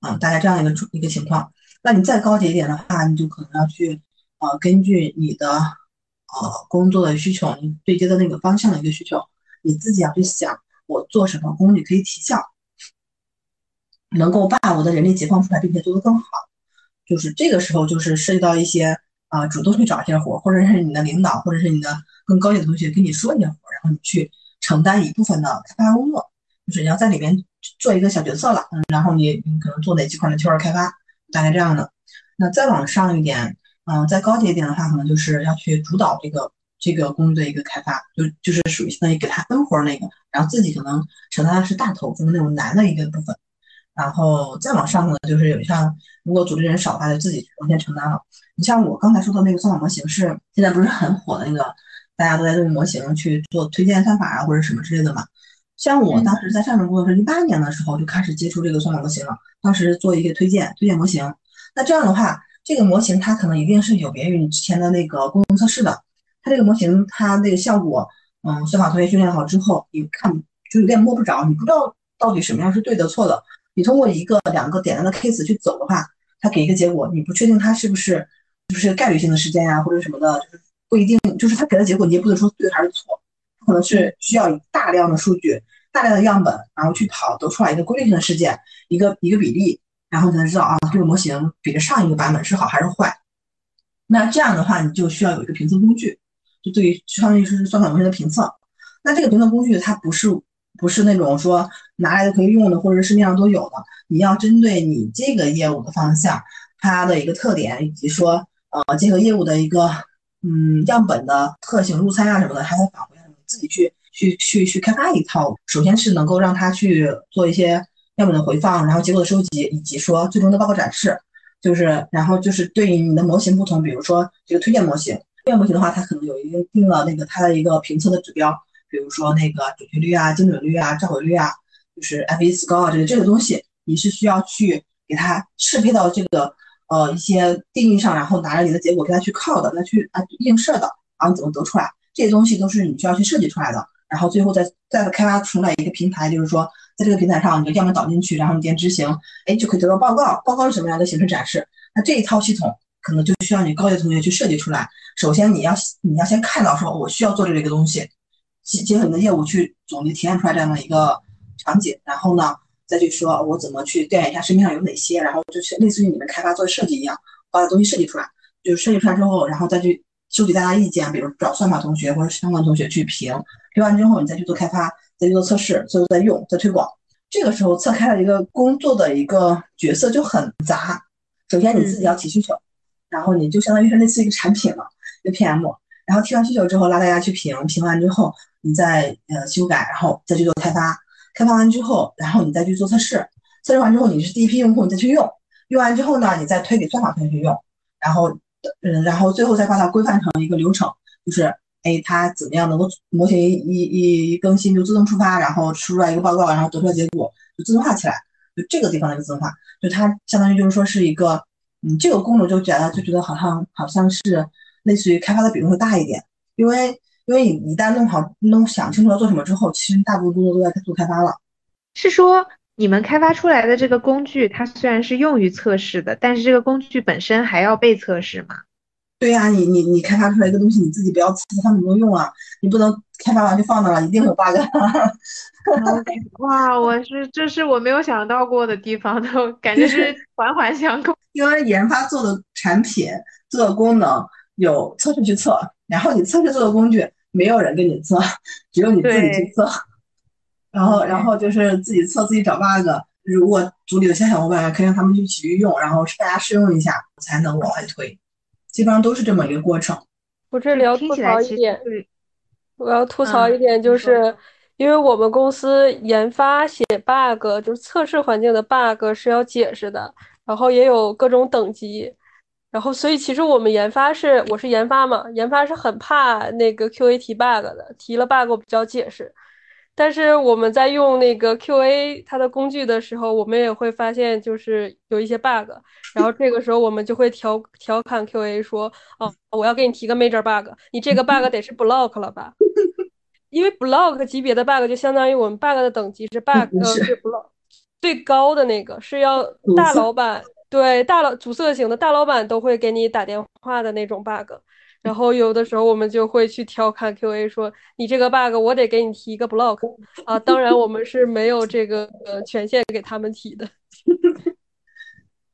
S3: 啊，大概这样一个一个情况。那你再高级一点的话，你就可能要去呃，根据你的呃工作的需求，你对接的那个方向的一个需求，你自己要去想，我做什么工具可以提效，能够把我的人力解放出来，并且做得更好。就是这个时候，就是涉及到一些啊，主动去找一些活，或者是你的领导，或者是你的。更高级的同学跟你说一些活，然后你去承担一部分的开发工作，就是你要在里面做一个小角色了，嗯，然后你你可能做哪几款的 QR 开发，大概这样的。那再往上一点，嗯，再高级一点的话，可能就是要去主导这个这个工作的一个开发，就就是属于相当于给他分活那个，然后自己可能承担的是大头，就是那种难的一个部分。然后再往上呢，就是有像如果组织人少的话，就自己完全承担了。你像我刚才说的那个算法模型，是现在不是很火的那个。大家都在用模型去做推荐算法啊，或者什么之类的嘛。像我当时在上面工作是一八年的时候就开始接触这个算法模型了，当时做一个推荐推荐模型。那这样的话，这个模型它可能一定是有别于你之前的那个功能测试的。它这个模型它那个效果，嗯，算法同学训练好之后，你看就有点摸不着，你不知道到底什么样是对的错的。你通过一个两个简单的 case 去走的话，它给一个结果，你不确定它是不是就是概率性的事件呀，或者什么的，就是。不一定，就是他给的结果，你也不能说对还是错，可能是需要大量的数据、大量的样本，然后去跑得出来一个规律性的事件，一个一个比例，然后才能知道啊，这个模型比着上一个版本是好还是坏。那这样的话，你就需要有一个评测工具，就对于相当于是算法模型的评测。那这个评测工具它不是不是那种说拿来就可以用的，或者是市面上都有的，你要针对你这个业务的方向，它的一个特点，以及说呃这个业务的一个。嗯，样本的特性、路猜啊什么的，还得返回你自己去去去去开发一套。首先是能够让它去做一些样本的回放，然后结果的收集，以及说最终的报告展示。就是，然后就是对于你的模型不同，比如说这个推荐模型，推荐模型的话，它可能有一定定了那个它的一个评测的指标，比如说那个准确率啊、精准率啊、召回率啊，就是 F1 score 这个这个东西，你是需要去给它适配到这个。呃，一些定义上，然后拿着你的结果跟他去靠的，再去啊映射的，然后怎么得出来？这些东西都是你需要去设计出来的，然后最后再再开发出来一个平台，就是说在这个平台上，你的样本导进去，然后你点执行，哎，就可以得到报告。报告是什么样的形式展示？那这一套系统可能就需要你高级同学去设计出来。首先你要你要先看到说，我需要做这个东西，结结合你的业务去总结提炼出来这样的一个场景，然后呢再去说我怎么去调研一下市面上有哪些，然后就是类似于你们开发做设计一样，把东西设计出来，就是设计出来之后，然后再去收集大家意见，比如找算法同学或者相关同学去评，评完之后你再去做开发，再去做测试，最后再用再推广。这个时候侧开的一个工作的一个角色就很杂。首先你自己要提需求，然后你就相当于是类似一个产品了，一个 PM。然后提完需求之后拉大家去评，评完之后你再呃修改，然后再去做开发。开发完之后，然后你再去做测试。测试完之后你是第一批用户，你再去用。用完之后呢，你再推给算法同学用。然后嗯，然后最后再把它规范成一个流程，就是哎它怎么样能够模型一一一更新就自动触发，然后输出来一个报告，然后得出来结果就自动化起来。就这个地方的一个自动化，就它相当于就是说是一个，嗯，这个功能就觉得就觉得好像好像是类似于开发的比重会大一点，因为因为你一旦弄好弄想清楚要做什么之后，其实大部分工作都在做开发了。
S1: 是说你们开发出来的这个工具，它虽然是用于测试的，但是这个工具本身还要被测试吗？
S3: 对呀，你你你开发出来一个东西，你自己不要测，它怎么用啊？你不能开发完就放那了，一定有 bug。
S1: 哇，我是这是我没有想到过的地方，都感觉是环环相扣。
S3: 因为研发做的产品、做的功能有测试去测，然后你测试做的工具没有人给你测，只有你自己去测。然后，然后就是自己测，自己找 bug。如果组里的小伙伴可以让他们一起去用，然后大家试用一下，才能往外推。基本上都是这么一个过程。
S2: 我这里要吐槽一点，我要吐槽一点，就是因为我们公司研发写 bug，就是测试环境的 bug 是要解释的，然后也有各种等级，然后所以其实我们研发是，我是研发嘛，研发是很怕那个 QA 提 bug 的，提了 bug 我比较解释。但是我们在用那个 QA 它的工具的时候，我们也会发现就是有一些 bug，然后这个时候我们就会调调侃 QA 说，哦，我要给你提个 major bug，你这个 bug 得是 block 了吧？因为 block 级别的 bug 就相当于我们 bug 的等级是 bug，呃，是 block 最高的那个是要大老板对大老阻塞型的大老板都会给你打电话的那种 bug。然后有的时候我们就会去调侃 QA 说：“你这个 bug 我得给你提一个 block 啊！”当然我们是没有这个呃权限给他们提的。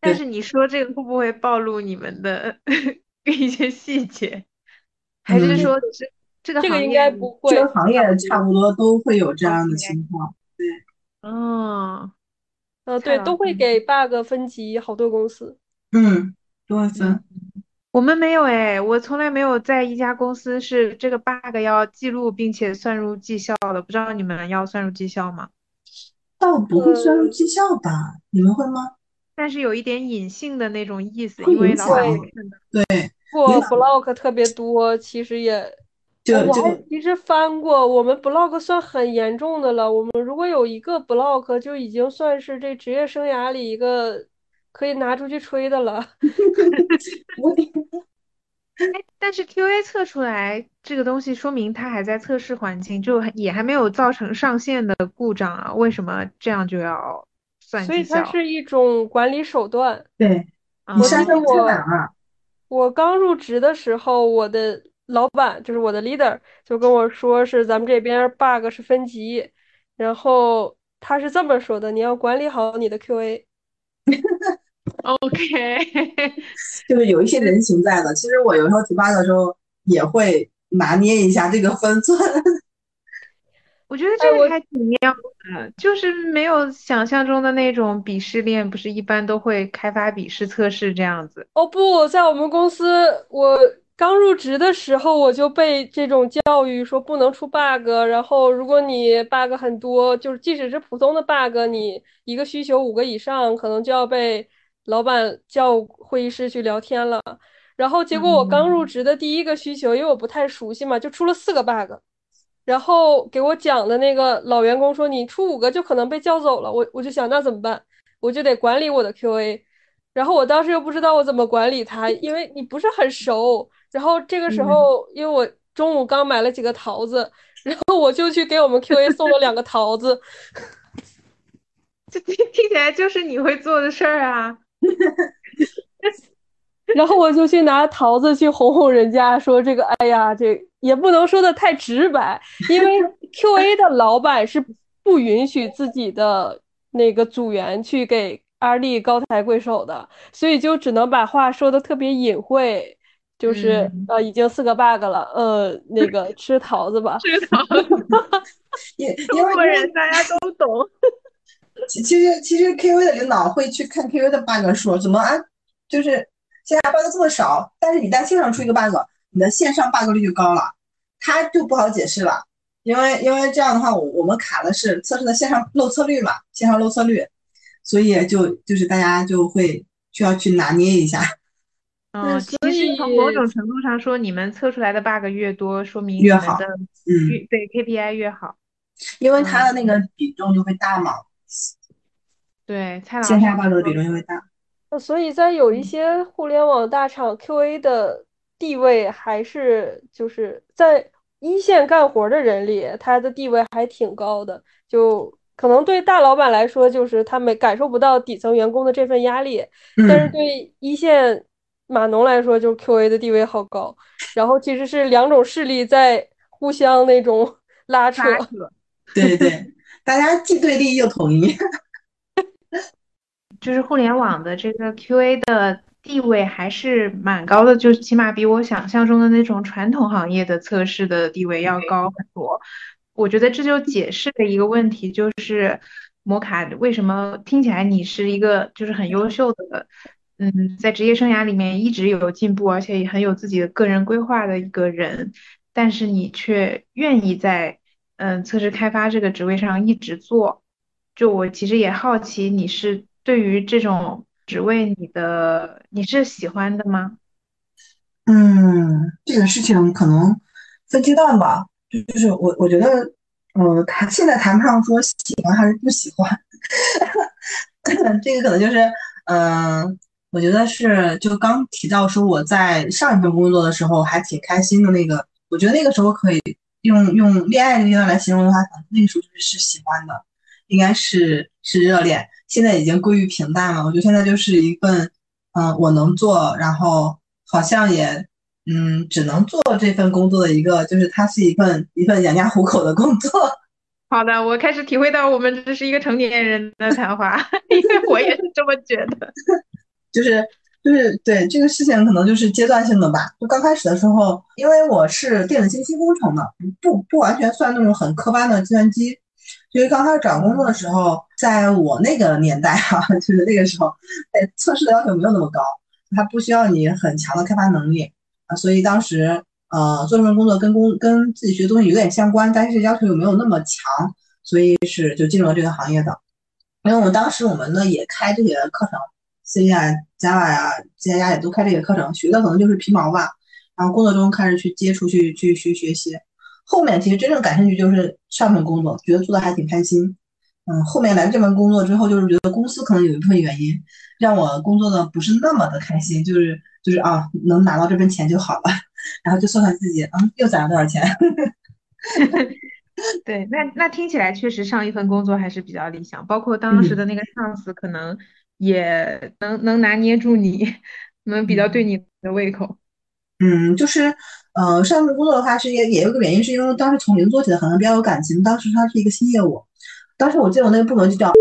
S1: 但是你说这个会不会暴露你们的 一些细节？还是说这这个
S2: 这个应该不会？
S3: 这个行业差不多都会有这样的情况。对，
S1: 嗯，
S2: 呃，对，都会给 bug 分级，好多公司。
S3: 嗯，多少分。
S1: 我们没有哎，我从来没有在一家公司是这个 bug 要记录并且算入绩效的，不知道你们要算入绩效吗？
S3: 倒不会算入绩效吧？你们会吗？
S1: 但是有一点隐性的那种意思，因为老板看的。
S3: 对，
S2: 不 block 特别多，其实也，我还其实翻过，我们 block 算很严重的了。我们如果有一个 block，就已经算是这职业生涯里一个。可以拿出去吹的了，
S1: 哎，但是 QA 测出来这个东西，说明它还在测试环境，就也还没有造成上线的故障啊？为什么这样就要算
S2: 所以它是一种管理手段。
S3: 对，
S2: 我记得我我刚入职的时候，我的老板就是我的 leader 就跟我说，是咱们这边 bug 是分级，然后他是这么说的：你要管理好你的 QA。
S1: OK，
S3: 就是有一些人情在的。其实我有时候提 bug 的时候也会拿捏一下这个分寸。
S1: 我觉得这个还挺妙的，就是没有想象中的那种鄙视链，不是一般都会开发笔试测试这样子。
S2: 哦不，在我们公司，我刚入职的时候我就被这种教育说不能出 bug，然后如果你 bug 很多，就是即使是普通的 bug，你一个需求五个以上，可能就要被。老板叫会议室去聊天了，然后结果我刚入职的第一个需求，因为我不太熟悉嘛，就出了四个 bug，然后给我讲的那个老员工说，你出五个就可能被叫走了，我我就想那怎么办？我就得管理我的 QA，然后我当时又不知道我怎么管理他，因为你不是很熟，然后这个时候因为我中午刚买了几个桃子，然后我就去给我们 QA 送了两个桃子，
S1: 这听听起来就是你会做的事儿啊。
S2: 然后我就去拿桃子去哄哄人家，说这个，哎呀，这也不能说的太直白，因为 Q A 的老板是不不允许自己的那个组员去给阿丽高抬贵手的，所以就只能把话说的特别隐晦。就是
S1: 嗯
S2: 呃，已经四个 bug 了，呃，那个吃桃子吧，
S1: 吃桃子，
S3: 因因
S1: 中
S3: 为
S1: 国人大家都懂。
S3: 其其实其实 KV 的领导会去看 KV 的 bug 说怎么啊，就是现在 bug 这么少，但是你在线上出一个 bug，你的线上 bug 率就高了，他就不好解释了，因为因为这样的话，我我们卡的是测试的线上漏测率嘛，线上漏测率，所以就就是大家就会需要去拿捏一下。
S1: 嗯，从某种程度上说，你们测出来的 bug 越多，说明
S3: 越好
S1: 的
S3: 嗯，
S1: 越对 KPI 越好。
S3: 因为它的那个比重就会大嘛，
S1: 对，蔡老
S3: 线下
S1: 师
S3: bug 的比重就会大。
S2: 呃所以在有一些互联网大厂，QA 的地位还是就是在一线干活的人里，他的地位还挺高的。就可能对大老板来说，就是他们感受不到底层员工的这份压力，但是
S3: 嗯，
S2: 对一线码农来说，就是 QA 的地位好高。然后其实是两种势力在互相那种 拉扯。
S1: 拉扯。
S3: 对对，大家既对立又统一。
S1: 就是互联网的这个 QA 的地位还是蛮高的，就起码比我想象中的那种传统行业的测试的地位要高很多。我觉得这就解释了一个问题，就是摩卡为什么听起来你是一个就是很优秀的，嗯，在职业生涯里面一直有进步，而且也很有自己的个人规划的一个人，但是你却愿意在嗯测试开发这个职位上一直做。就我其实也好奇，你是对于这种职位，你的你是喜欢的吗？
S3: 嗯，这个事情可能分阶段吧，就是我我觉得，呃，谈现在谈不上说喜欢还是不喜欢，这个可能就是，嗯、我觉得是就刚提到说我在上一份工作的时候还挺开心的那个，我觉得那个时候可以用用恋爱这个阶段来形容的话，那个时候就是是喜欢的，应该是是热恋，现在已经归于平淡了。我觉得现在就是一份，嗯、我能做，然后好像也，嗯，只能做这份工作的一个，就是它是一份一份养家糊口的工作。
S1: 好的，我开始体会到我们这是一个成年人的谈话，因为我也是这么觉得。
S3: 就是就是对这个事情可能就是阶段性的吧。就刚开始的时候，因为我是电子信息工程的，不不完全算那种很科班的计算机。所以刚开始找工作的时候，在我那个年代哈、就是那个时候，哎，测试的要求没有那么高，它不需要你很强的开发能力啊。所以当时呃做这份工作跟工跟自己学的东西有点相关，但是要求又没有那么强，所以是就进入了这个行业的。因为我们当时我们呢也开这些课程，C 啊、Java 呀、C 加加也都开这些课程，学的可能就是皮毛吧。然后工作中开始去接触、去去去学习。后面其实真正感兴趣就是上份工作，觉得做的还挺开心。嗯，后面来这份工作之后，就是觉得公司可能有一部分原因让我工作的不是那么的开心，就是就是啊，能拿到这份钱就好了，然后就算算自己，嗯，又攒了多少钱。
S1: 对，那那听起来确实上一份工作还是比较理想，包括当时的那个上司可能也能能拿捏住你，能比较对你的胃口。
S3: 嗯，就是呃，上份工作的话是也也有个原因，是因为当时从零做起的，可能比较有感情。当时它是一个新业务，当时我记得我那个部门就叫，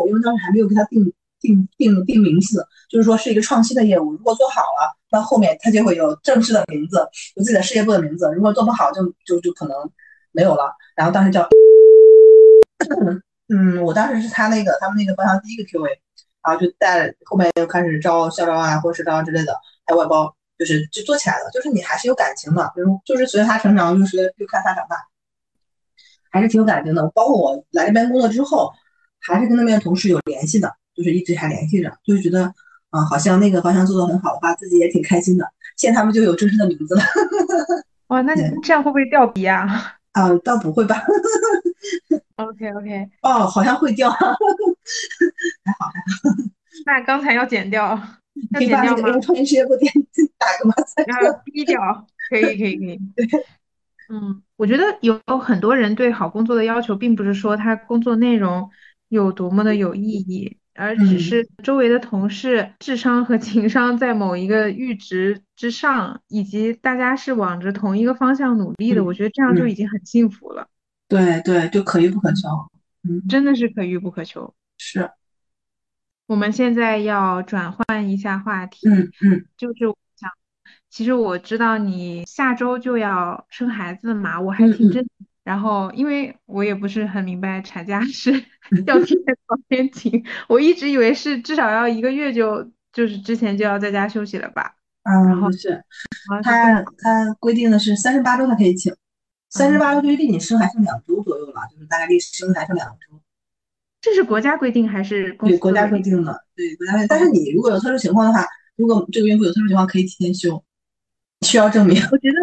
S3: 我因为当时还没有给它定定定定名字，就是说是一个创新的业务。如果做好了，那后面它就会有正式的名字，有自己的事业部的名字；如果做不好就，就就可能没有了。然后当时叫，嗯，我当时是他那个他们那个方向第一个 QA，然后就带后面又开始招校招啊，或者是招之类的，还有外包。就是就做起来了，就是你还是有感情的，就是就是随着他成长，就是就看他长大，还是挺有感情的。包括我来这边工作之后，还是跟那边的同事有联系的，就是一直还联系着，就是觉得啊、呃好像那个方向做得很好的话，自己也挺开心的。现在他们就有正式的名字了，
S1: 哇，那 你这样会不会掉笔啊
S3: 啊、倒不会吧？
S1: ？OK OK，
S3: 哦，好像会掉，还好还好
S1: 那刚才要剪掉，要剪掉吗
S3: 把那个那？个创业事业部点打个马赛克。
S1: 要逼掉，可以可以可以。对嗯，我觉得有很多人对好工作的要求，并不是说他工作内容有多么的有意义，而只
S3: 嗯
S1: 是周围的同事智商和情商在某一个阈值之上，以及大家是往着同一个方向努力的。
S3: 嗯
S1: 我觉得这样就
S3: 嗯
S1: 已经很幸福了。
S3: 对对，就可遇不可求。嗯，
S1: 真的是可遇不可求。
S3: 是，
S1: 我们现在要转换一下话题，
S3: 嗯嗯
S1: 就是我想，其实我知道你下周就要生孩子嘛，我还挺震。然后，因为我也不是很明白产假是要提前多少天请，我一直以为是至少要一个月就就是之前就要在家休息了吧。
S3: 嗯，
S1: 然后是
S3: 他他规定的是三十八周才可以请，三十八周对于离你生还剩两周左右了，就是大概离生还剩两周。
S1: 这是国家规定还是公司
S3: 对国家规
S1: 规定？
S3: 的，对国家规定。但是你如果有特殊情况的话，如果这个孕妇有特殊情况，可以提前休，需要证明。
S1: 我觉得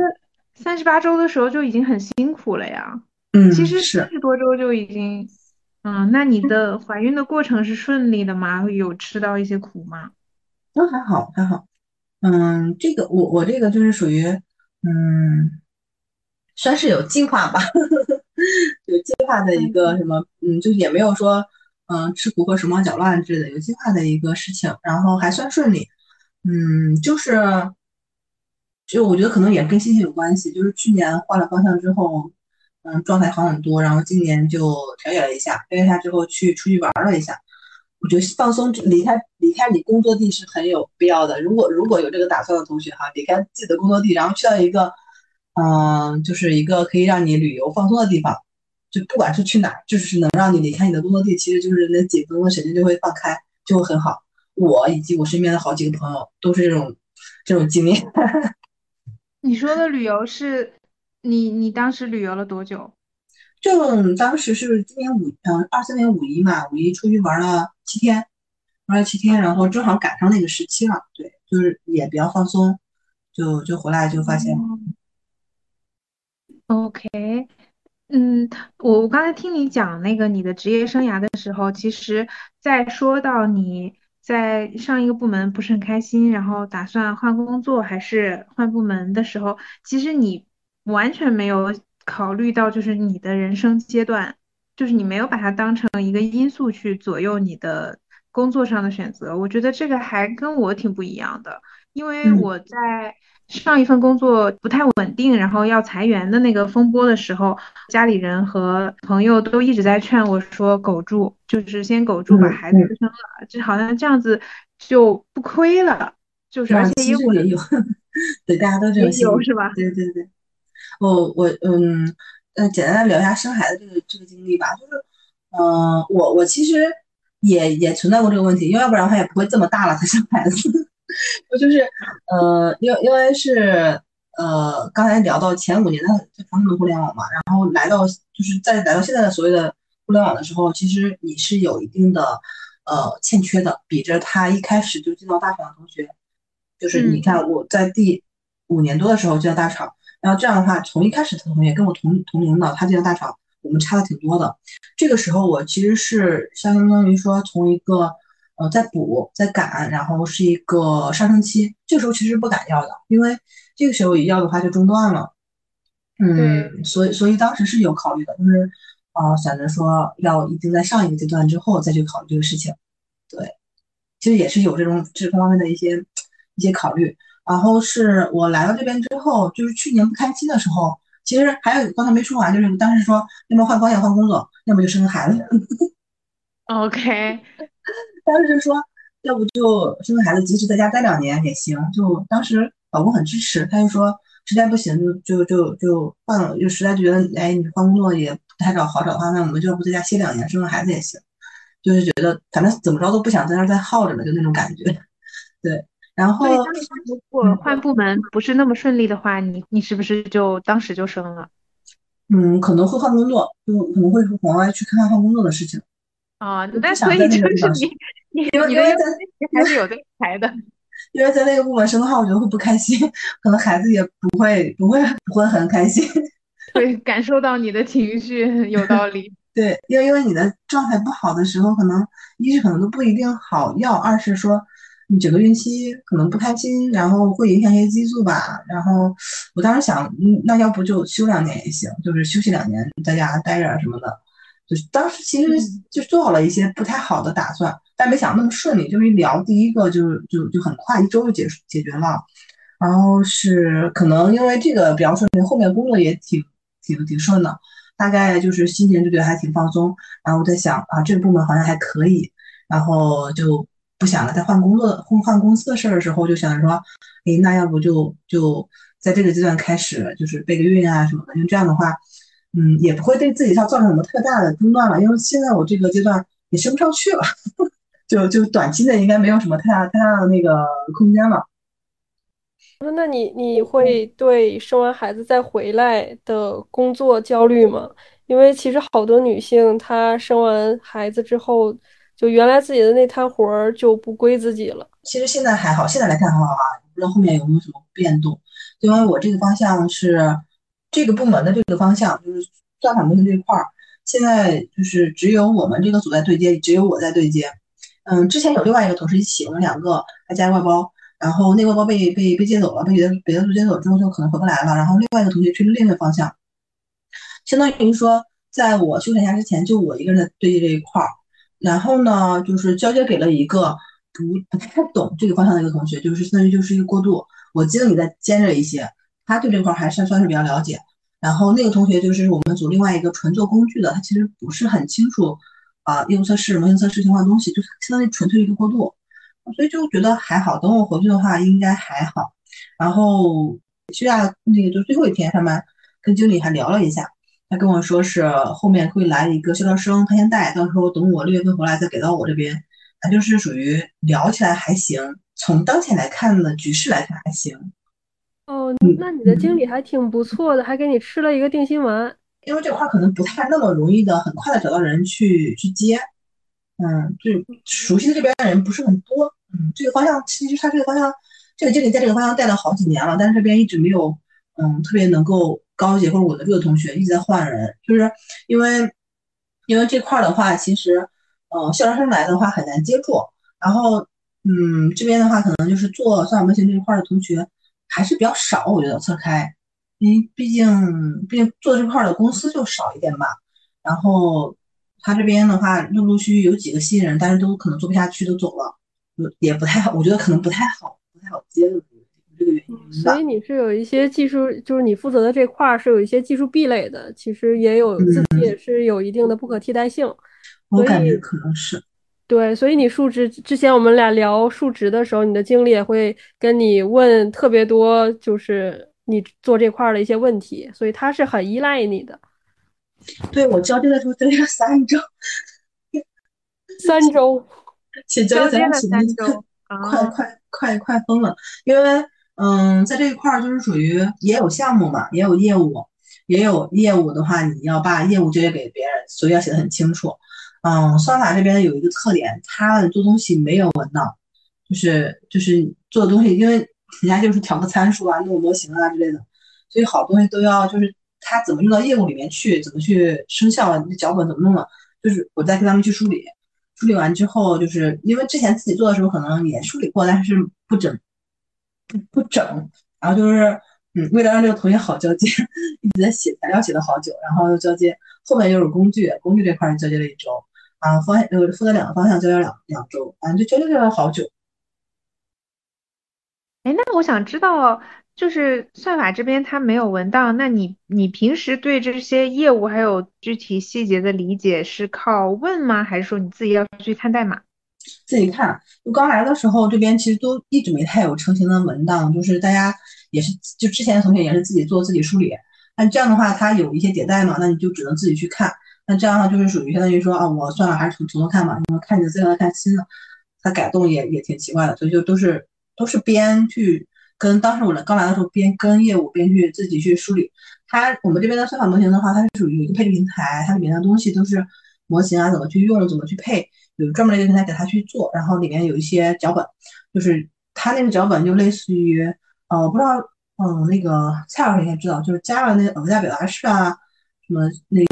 S1: 三十八周的时候就已经很辛苦了呀。
S3: 嗯，
S1: 其实
S3: 是
S1: 三十多周就已经，嗯，那你的怀孕的过程是顺利的吗？有吃到一些苦吗？
S3: 都还好还好。嗯，这个我我这个就是属于嗯，算是有计划吧，有计划的一个什么，嗯，就也没有说嗯吃苦或手忙脚乱之类的，有计划的一个事情，然后还算顺利。嗯，就是就我觉得可能也跟心情有关系，就是去年换了方向之后，嗯，状态好很多，然后今年就调节了一下，调节一下之后去出去玩了一下。我觉得放松，离开离开你工作地是很有必要的。如果如果有这个打算的同学哈，离开自己的工作地，然后去到一个，嗯，就是一个可以让你旅游放松的地方，就不管是去哪儿，就是能让你离开你的工作地，其实就是那几分钟神经就会放开，就会很好。我以及我身边的好几个朋友都是这种这种经历。
S1: 你说的旅游是你你当时旅游了多久？
S3: 就当时是今年五，嗯，二三年五一嘛，五一出去玩了七天，玩了七天，然后正好赶上那个时期了，对，就是也比较放松，就就回来就发现，
S1: OK，嗯，我我刚才听你讲那个你的职业生涯的时候，其实在说到你在上一个部门不是很开心，然后打算换工作还是换部门的时候，其实你完全没有考虑到就是你的人生阶段，就是你没有把它当成一个因素去左右你的工作上的选择。我觉得这个还跟我挺不一样的，因为
S3: 嗯
S1: 我在。上一份工作不太稳定，然后要裁员的那个风波的时候，家里人和朋友都一直在劝我说苟住，就是先苟住，把
S3: 嗯
S1: 孩子生了，就好像这样子就不亏了，就是而且
S3: 其
S1: 也
S3: 有，对，大家都这
S1: 也
S3: 种心理，
S1: 有是吧？
S3: 对对对，我我嗯呃，简单的聊一下生孩子这个这个经历吧，就是嗯、呃我我其实也也存在过这个问题，因为要不然的话也不会这么大了才生孩子。我 就是，呃，因为因为是，呃，刚才聊到前五年的在传统的互联网嘛，然后来到就是在来到现在的所谓的互联网的时候，其实你是有一定的呃欠缺的，比着他一开始就进到大厂的同学，就是你看我在第五年多的时候进到大厂，然后这样的话，从一开始的同学跟我同同龄的，他进到大厂，我们差的挺多的。这个时候我其实是相当于说从一个呃在补在赶，然后是一个上升期，这个时候其实不敢要的，因为这个时候一要的话就中断了。嗯，所以所以当时是有考虑的，就是啊、呃想着说要已经在上一个阶段之后再去考虑这个事情。对，其实也是有这种这方面的一些一些考虑。然后是我来到这边之后，就是去年不开心的时候，其实还有刚才没说完，就是当时说要么换方向换工作，要么就生个孩子。
S1: OK，
S3: 当时就说要不就生个孩子，即使在家待两年也行。就当时老公很支持，他就说实在不行就就就就换了，就实在觉得哎你换工作也不太找好找的话，那我们就要不在家歇两年，生个孩子也行。就是觉得反正怎么着都不想在那儿再耗着了，就那种感觉。对，然后
S1: 如果换部门不是那么顺利的话，你你是不是就当时就生了？
S3: 嗯可能会换工作，就可能会往外去看看换工作的事情。
S1: 啊，
S3: 不
S1: 但所以就是你你
S3: 因为在
S1: 势还是有这个才的。
S3: 因为在那个部门生的话，我觉得会不开心，可能孩子也不会不会不会很开心。
S1: 对，感受到你的情绪有道理。
S3: 对，因为因为你的状态不好的时候，可能一是可能都不一定好要，二是说你整个孕期可能不开心，然后会影响一些激素吧。然后我当时想，嗯，那要不就休两年也行，就是休息两年，在家待着啊什么的。就是当时其实
S1: 嗯
S3: 就做好了一些不太好的打算，但没想那么顺利，就是一聊第一个就就就很快，一周就解解决了。然后是可能因为这个比较顺利，后面工作也挺挺挺顺的。大概就是心情就觉得还挺放松。然后我在想啊，这个部门好像还可以，然后就不想了。在换工作、换换公司的事儿的时候，就想着说，哎，那要不就就在这个阶段开始，就是备个孕啊什么的，因为这样的话，嗯，也不会对自己造造成什么特大的中断了。因为现在我这个阶段也升不上去了，就就短期内应该没有什么太大太大的那个空间了。
S2: 那你你会对生完孩子再回来的工作焦虑吗？因为其实好多女性她生完孩子之后，就原来自己的那摊活儿就不归自己了。
S3: 其实现在还好，现在来看还好啊，不知道后面有没有什么变动。因为我这个方向是这个部门的这个方向，就是算法模型这一块儿，现在就是只有我们这个组在对接，只有我在对接。嗯，之前有另外一个同事一起，我们两个还加外包。然后那个外包被被被接走了，被别的别的组接走之后就可能回不来了。然后另外一个同学去了另一个方向，相当于说，在我休产假之前，就我一个人在对接这一块儿。然后呢，就是交接给了一个不不太懂这个方向的一个同学，就是相当于就是一个过渡。我经理在兼着一些，他对这块还算算是比较了解。然后那个同学就是我们组另外一个纯做工具的，他其实不是很清楚啊业务测试、模型测试情况的东西，就相当于纯粹一个过渡。所以就觉得还好，等我回去的话应该还好。然后休假那个就最后一天上班，跟经理还聊了一下，他跟我说是后面会来一个校招生，他先带，到时候等我六月份回来再给到我这边。他就是属于聊起来还行，从当前来看的局势来看还行。
S2: 哦，那你的经理还挺不错的，还给你吃了一个定心丸。
S3: 因为这块可能不太那么容易的，很快的找到人去去接。嗯，就熟悉的这边的人不是很多。嗯，这个方向其实他这个方向，这个经理在这个方向带了好几年了，但是这边一直没有，嗯，特别能够高级或者稳得住的同学，一直在换人，就是因为，因为这块的话，其实，嗯，校招生来的话很难接触，然后，嗯，这边的话可能就是做算法模型这一块的同学还是比较少，我觉得侧开，因为毕竟，毕竟做这块的公司就少一点吧，然后他这边的话陆陆续续有几个新人，但是都可能做不下去，都走了。也不太好，我觉得可能不太好，不太好接的这个原因。
S2: 所以你是有一些技术，就是你负责的这块儿是有一些技术壁垒的，其实也有自己也是有一定的不可替代性。
S3: 我感觉可能是。
S2: 对，所以你述职之前我们俩聊述职的时候，你的经理也会跟你问特别多，就是你做这块儿的一些问题，所以他是很依赖你的。
S3: 对我交接的时候交接了三周，
S2: 三周。
S3: 写交接了三周快快快快疯了，因为嗯，在这一块儿就是属于也有项目嘛，也有业务，也有业务的话，你要把业务交接给别人，所以要写的很清楚。嗯，算法这边有一个特点，他做东西没有文档，就是就是做的东西，因为人家就是调个参数啊，弄个模型啊之类的，所以好东西都要就是他怎么用到业务里面去，怎么去生效，那脚本怎么弄的，就是我再跟他们去梳理。梳理完之后，就是因为之前自己做的时候可能也梳理过，但是不整，不不整。然后就是，嗯，为了让这个同学好交接，一直在写材料，写了好久。然后又交接，后面又是工具，工具这块交接了一周，啊，方向呃负责两个方向交接两两周，反正就交接了好久。
S1: 哎，那我想知道。就是算法这边它没有文档，那你你平时对这些业务还有具体细节的理解是靠问吗？还是说你自己要去看代码？
S3: 自己看。就刚来的时候，这边其实都一直没太有成型的文档，就是大家也是就之前的同学也是自己做自己梳理。那这样的话，它有一些迭代嘛，那你就只能自己去看。那这样的话就是属于相当于说啊，我算了还是从从头看吧，因为看你的资料看新的，它改动也也挺奇怪的，所以就都是都是边去。跟当时我来刚来的时候，边跟业务边去自己去梳理。它我们这边的算法模型的话，它是属于一个配置平台，它里面的东西都是模型啊，怎么去用，怎么去配，有专门的一个平台给它去做。然后里面有一些脚本，就是它那个脚本就类似于，呃，我不知道，嗯，那个蔡老师应该知道，就是加了那个偶加表达式啊，什么那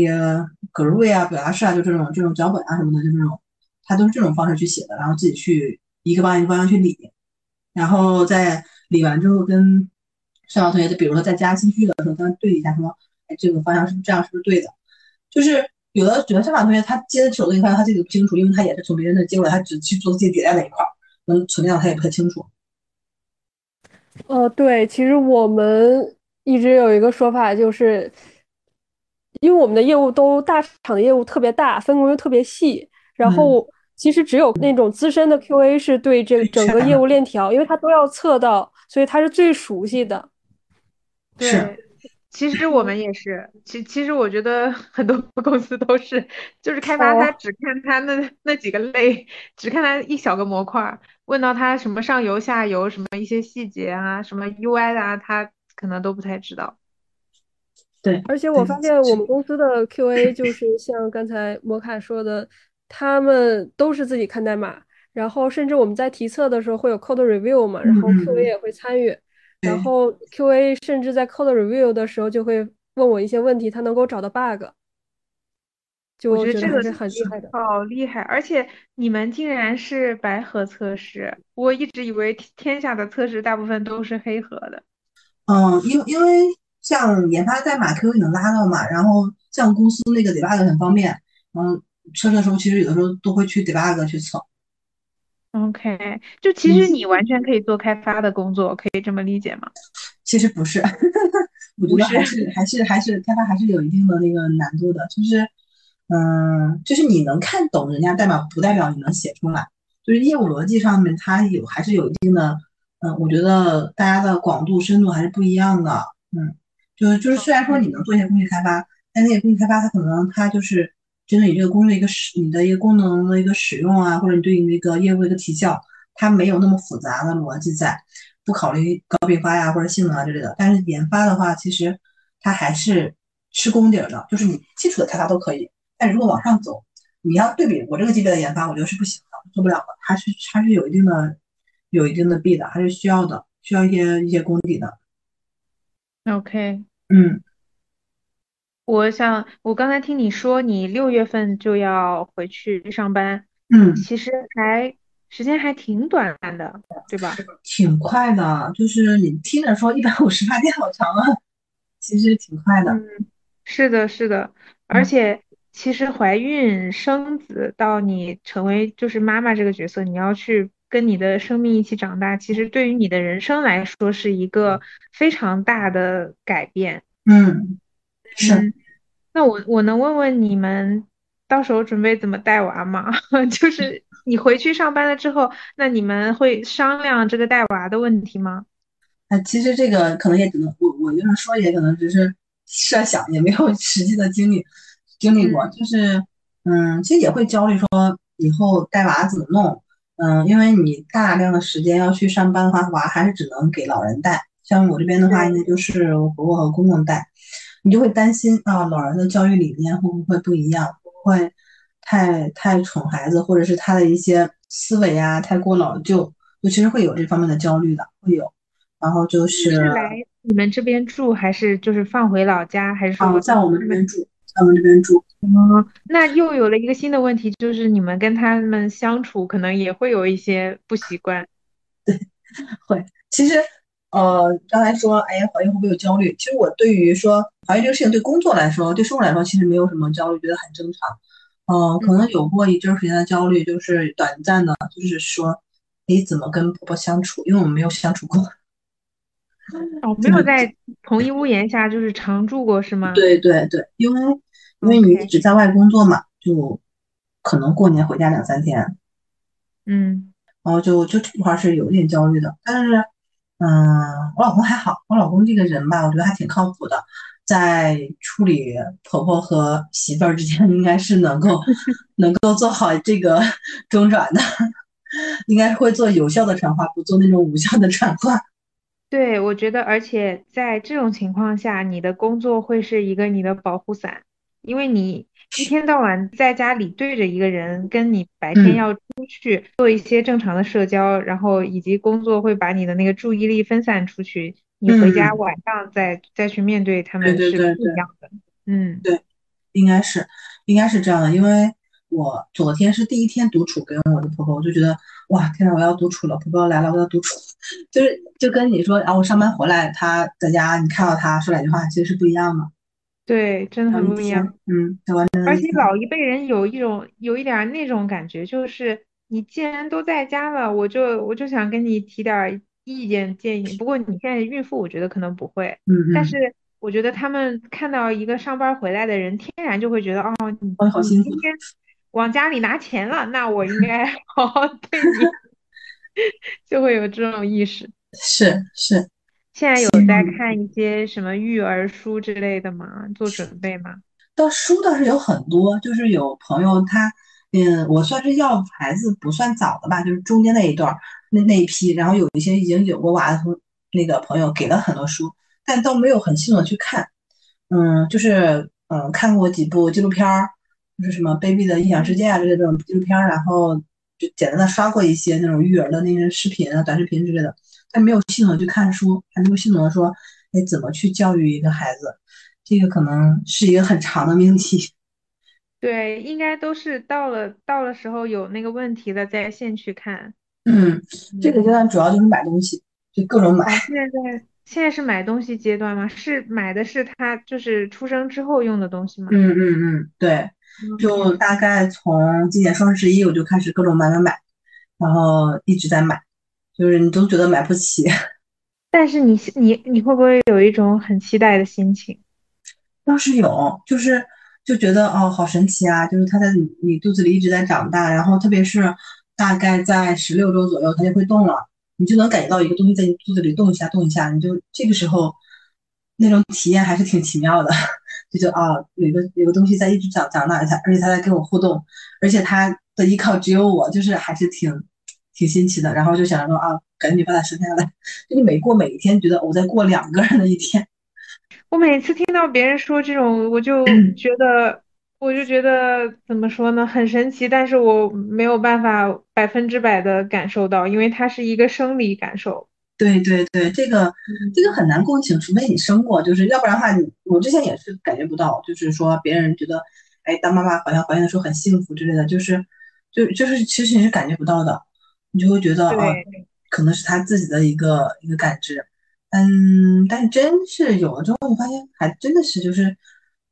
S3: 格瑞啊，表达式啊，就这种这种脚本啊什么的，就这种，它都是这种方式去写的，然后自己去一个方向一个方向去理，然后再。理完之后，跟上校同学，就比如说在加新区的时候，跟他对一下，说，哎，这个方向是不是这样，是不是对的？就是有的觉得上法同学他接的手那一块，他自己不清楚，因为他也是从别人那接过来，他只去做自己迭代那一块，能存量他也不太清楚。
S2: 哦，对，其实我们一直有一个说法，就是因为我们的业务都大厂的业务特别大，分工又特别细，然后其实只有那种资深的 QA 是对这整个业务链条，因为他都要测到，所以他是最熟悉的。
S1: 对，其实我们也是，其其实我觉得 很多公司都是，就是开发他只看他那那几个类，只看他一小个模块，问到他什么上游下游什么一些细节啊，什么 UI 啊，他可能都不太知道。
S3: 对，
S2: 而且我发现我们公司的 QA 就是像刚才摩卡说的，他们都是自己看代码，然后甚至我们在提测的时候会有 code review 嘛，然后 QA 也会参与，然后 QA 甚至在 code review 的时候就会问我一些问题，他能够找到 bug，就
S1: 我觉得这个
S2: 是很厉害的，
S1: 好厉害！而且你们竟然是白盒测试，我一直以为天下的测试大部分都是黑盒的。
S3: 嗯，因因为。像研发代码 QA 能拉到嘛，然后像公司那个 debug 很方便，嗯，测试的时候其实有的时候都会去 debug 去测。
S1: OK，就其实你完全可以做开发的工作，可以这么理解吗？
S3: 其实不是，我觉得还是还是还是开发还是有一定的那个难度的，就是嗯，就是你能看懂人家代码，不代表你能写出来，就是业务逻辑上面它有还是有一定的，嗯，我觉得大家的广度深度还是不一样的，嗯。就是就是，虽然说你能做一些工具开发，但那些工具开发它可能它就是针对你这个工具的一个使你的一个功能的一个使用啊，或者你对你那个业务的一个提效，它没有那么复杂的逻辑在，不考虑高并发呀或者性能啊之类的。但是研发的话，其实它还是吃功底的，就是你基础的开发都可以，但如果往上走，你要对比我这个级别的研发，我觉得是不行的，做不了的，还是还是有一定的有一定的弊的，还是需要的，需要一些一些功底的。
S1: OK，
S3: 嗯，
S1: 我想，我刚才听你说你六月份就要回去上班，
S3: 嗯，
S1: 其实还时间还挺短的，对吧？
S3: 挺快的，就是你听着说一百五十八天好长啊，其实挺快的。
S1: 嗯，是的，是的，而且其实怀孕生子到你成为就是妈妈这个角色，你要去。跟你的生命一起长大，其实对于你的人生来说是一个非常大的改变。
S3: 嗯，是。
S1: 那我我能问问你们，到时候准备怎么带娃吗？就是你回去上班了之后，那你们会商量这个带娃的问题吗？
S3: 啊，其实这个可能也只能我我就是说，也可能只是设想，也没有实际的经历经历过。就是嗯，其实也会焦虑，说以后带娃怎么弄。嗯，因为你大量的时间要去上班的话，娃还是只能给老人带。像我这边的话，应该就是我婆婆和公公带，你就会担心啊，老人的教育理念会不会不一样？会不会太太宠孩子，或者是他的一些思维啊太过老旧，就其实会有这方面的焦虑的，会有。然后就是
S1: 来你们这边住，还是就是放回老家，还是说
S3: 在我们这边住？在我们这边住。
S1: 嗯，那又有了一个新的问题，就是你们跟他们相处可能也会有一些不习惯。
S3: 对，会。其实，呃，刚才说，哎呀，怀孕会不会有焦虑？其实我对于说怀孕这个事情，对工作来说，对生活来说，其实没有什么焦虑，觉得很正常。嗯，可能有过一阵时间的焦虑，就是短暂的，就是说，你，怎么跟婆婆相处？因为我们没有相处过。
S1: 哦，没有在同一屋檐下，就是常住过，是吗？
S3: 对对对，因为。因为你一直在外工作嘛，就可能过年回家两三天，
S1: 嗯，
S3: 然后就就这块是有点焦虑的。但是，嗯，我老公还好，我老公这个人吧，我觉得还挺靠谱的，在处理婆婆和媳妇儿之间，应该是能够 能够做好这个 中转的，应该会做有效的传话，不做那种无效的传话。
S1: 对，我觉得，而且在这种情况下，你的工作会是一个你的保护伞。因为你一天到晚在家里对着一个人，跟你白天要出去做一些正常的社交，然后以及工作会把你的那个注意力分散出去，你回家晚上再再去面对他们是不一样的。嗯，
S3: 对，应该是应该是这样的。因为我昨天是第一天独处跟我的婆婆，我就觉得哇，天呐，我要独处了，婆婆来了，我要独处，就是就跟你说，然后我上班回来，她在家，你看到她说两句话，其实是不一样的。
S1: 对，真的很不一样。
S3: 嗯，
S1: 而且老一辈人有一种有一点那种感觉，就是你既然都在家了，我就我就想跟你提点意见建议。不过你现在孕妇，我觉得可能不会。
S3: 嗯
S1: 但是我觉得他们看到一个上班回来的人，天然就会觉得，哦，你
S3: 好辛苦，
S1: 今 天往家里拿钱了，那我应该好好对你 就会有这种意识。
S3: 是是。
S1: 现在有在看一些什么育儿书之类的吗？做准备吗？
S3: 倒书倒是有很多，就是有朋友他，嗯，我算是要孩子不算早的吧，就是中间那一段那那一批，然后有一些已经有过娃的同那个朋友给了很多书，但都没有很系统的去看，嗯，就是嗯看过几部纪录片儿，就是什么 baby 的异想世界啊之类这种纪录片儿，然后就简单的刷过一些那种育儿的那些视频啊、短视频之类的。但没有系统的去看书，还没有系统的说，哎，怎么去教育一个孩子？这个可能是一个很长的命题。
S1: 对，应该都是到了到了时候有那个问题了再先去看。
S3: 嗯，这个阶段主要就是买东西，就各种买。
S1: 现在现在是买东西阶段吗？是买的是他就是出生之后用的东西吗？
S3: 嗯嗯嗯，对，就大概从今年双十一我就开始各种买买买，然后一直在买。就是你都觉得买不起，
S1: 但是你你你会不会有一种很期待的心情？
S3: 倒是有，就是就觉得哦，好神奇啊！就是他在你你肚子里一直在长大，然后特别是大概在十六周左右，他就会动了，你就能感觉到一个东西在你肚子里动一下动一下，你就这个时候那种体验还是挺奇妙的，就觉得啊，有个有个东西在一直长长大，他而且他在跟我互动，而且他的依靠只有我，就是还是挺。挺新奇的，然后就想着说啊，赶紧把它生下来。就你每过每一天，觉得我在过两个人的一天。
S1: 我每次听到别人说这种，我就觉得，我就觉得怎么说呢，很神奇，但是我没有办法百分之百的感受到，因为它是一个生理感受。
S3: 对对对，这个这个很难共情，除非你生过，就是要不然的话，你我之前也是感觉不到，就是说别人觉得，哎，当妈妈好像怀孕的时候很幸福之类的，就是就就是其实你是感觉不到的。你就会觉得啊，可能是他自己的一个一个感知，嗯，但真是有了之后，你发现还真的是就是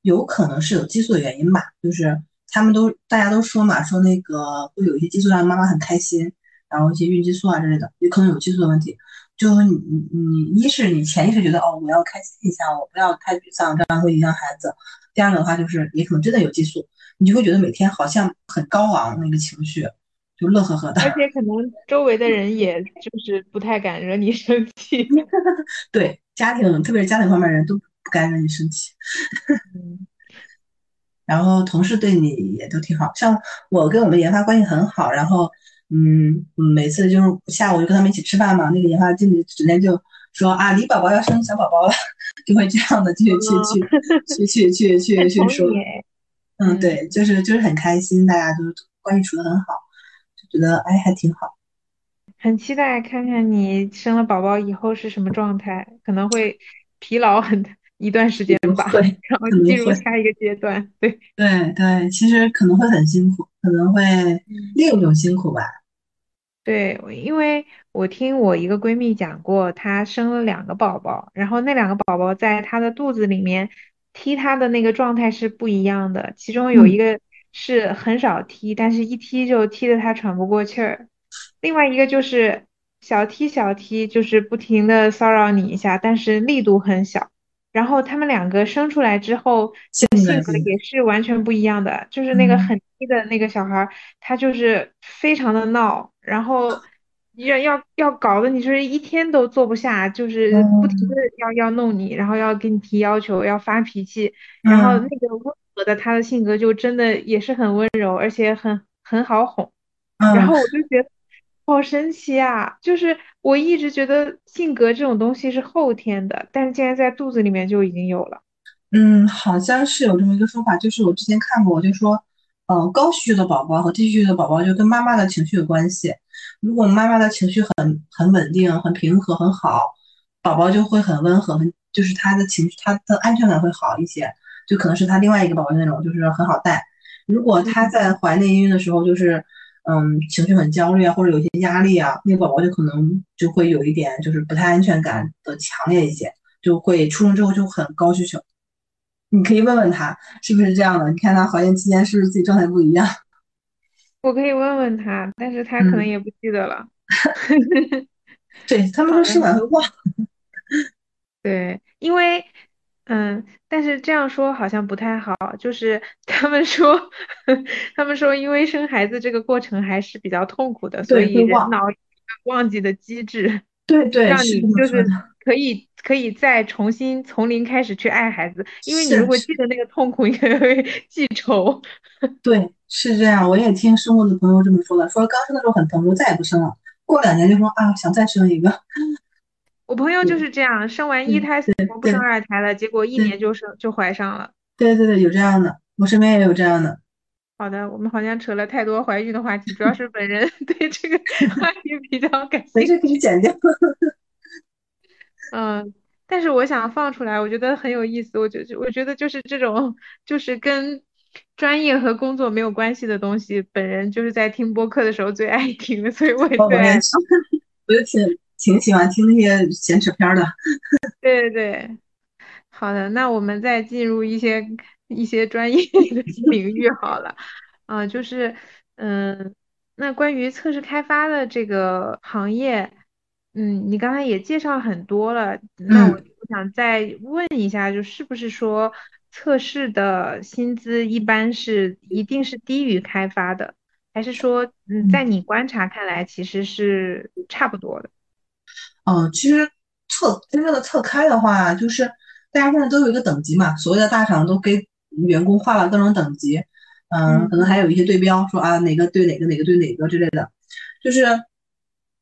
S3: 有可能是有激素的原因吧，就是他们都大家都说嘛，说那个会有一些激素让妈妈很开心，然后一些孕激素啊之类的，也可能有激素的问题。就你你你一是你潜意识觉得哦，我要开心一下，我不要太沮丧，这样会影响孩子。第二个的话就是也可能真的有激素，你就会觉得每天好像很高昂那个情绪。就乐呵呵的，
S1: 而且可能周围的人也就是不太敢惹你生气。
S3: 对，家庭特别是家庭方面人都不敢惹你生气。然后同事对你也都挺好，像我跟我们研发关系很好，然后嗯，每次就是下午就跟他们一起吃饭嘛，那个研发经理整天就说啊，李宝宝要生小宝宝了，就会这样的去去去去去去去说。嗯，对，就是就是很开心，大家都关系处得很好。觉得哎还挺好，
S1: 很期待看看你生了宝宝以后是什么状态，可能会疲劳很 一段时间吧，
S3: 对，
S1: 然后进入下一个阶段，对
S3: 对对，其实可能会很辛苦，可能会另一种辛苦吧。
S1: 对，因为我听我一个闺蜜讲过，她生了两个宝宝，然后那两个宝宝在她的肚子里面踢她的那个状态是不一样的，其中有一个。是很少踢，但是一踢就踢得他喘不过气儿。另外一个就是小踢小踢，就是不停的骚扰你一下，但是力度很小。然后他们两个生出来之后，性格也是完全不一样的。就是那个很踢的那个小孩，他就是非常的闹，然后要要要搞得你就是一天都坐不下，就是不停的要要弄你，然后要给你提要求，要发脾气，然后那个。的他的性格就真的也是很温柔，而且很很好哄，然后我就觉得好神奇啊！就是我一直觉得性格这种东西是后天的，但是竟然在肚子里面就已经有了。
S3: 嗯，好像是有这么一个说法，就是我之前看过，就说，嗯，高需求的宝宝和低需求的宝宝就跟妈妈的情绪有关系。如果妈妈的情绪很很稳定、很平和、很好，宝宝就会很温和，很就是他的情绪、他的安全感会好一些。就可能是他另外一个宝宝那种，就是很好带。如果他在怀内孕的时候，就是嗯情绪很焦虑啊，或者有些压力啊，那个宝宝就可能就会有一点就是不太安全感的强烈一些，就会出生之后就很高需求。你可以问问他是不是这样的，你看他怀孕期间是不是自己状态不一样？
S1: 我可以问问他，但是他可能也不记得了。
S3: 对他们说试管会忘。
S1: 对，因为。嗯，但是这样说好像不太好，就是 他们说，他们说，因为生孩子这个过程还是比较痛苦的，所以人脑忘记的机制，
S3: 对对，
S1: 让你就是可以可以再重新从零开始去爱孩子，因为你如果记得那个痛苦，你会记仇。
S3: 对，是这样，我也听生过的朋友这么说的，说刚生的时候很疼，说再也不生了，过两年就说啊，想再生一个。
S1: 我朋友就是这样，生完一胎死活不生二胎了，结果一年就生就怀上了。
S3: 对对对，有这样的，我身边也有这样的。
S1: 好的，我们好像扯了太多怀孕的话题，主要是本人 对这个 话题比较感兴趣。没
S3: 事，可以剪掉。
S1: 嗯，但是我想放出来，我觉得很有意思。我觉得我觉得就是这种，就是跟专业和工作没有关系的东西，本人就是在听播客的时候最爱听的，所以我也最爱。
S3: 我就听。挺喜欢听那些闲扯片的，
S1: 对 对。对，好的，那我们再进入一些一些专业 的领域好了，啊，就是嗯，那关于测试开发的这个行业，嗯，你刚才也介绍很多了，那我我想再问一下，就是不是说测试的薪资一般是一定是低于开发的，还是说嗯，在你观察看来其实是差不多的？
S3: 嗯，其实测真正的测开的话，就是大家现在都有一个等级嘛，所谓的大厂都给员工划了各种等级，嗯，可能还有一些对标，说啊哪个对哪个，哪个对哪个之类的。就是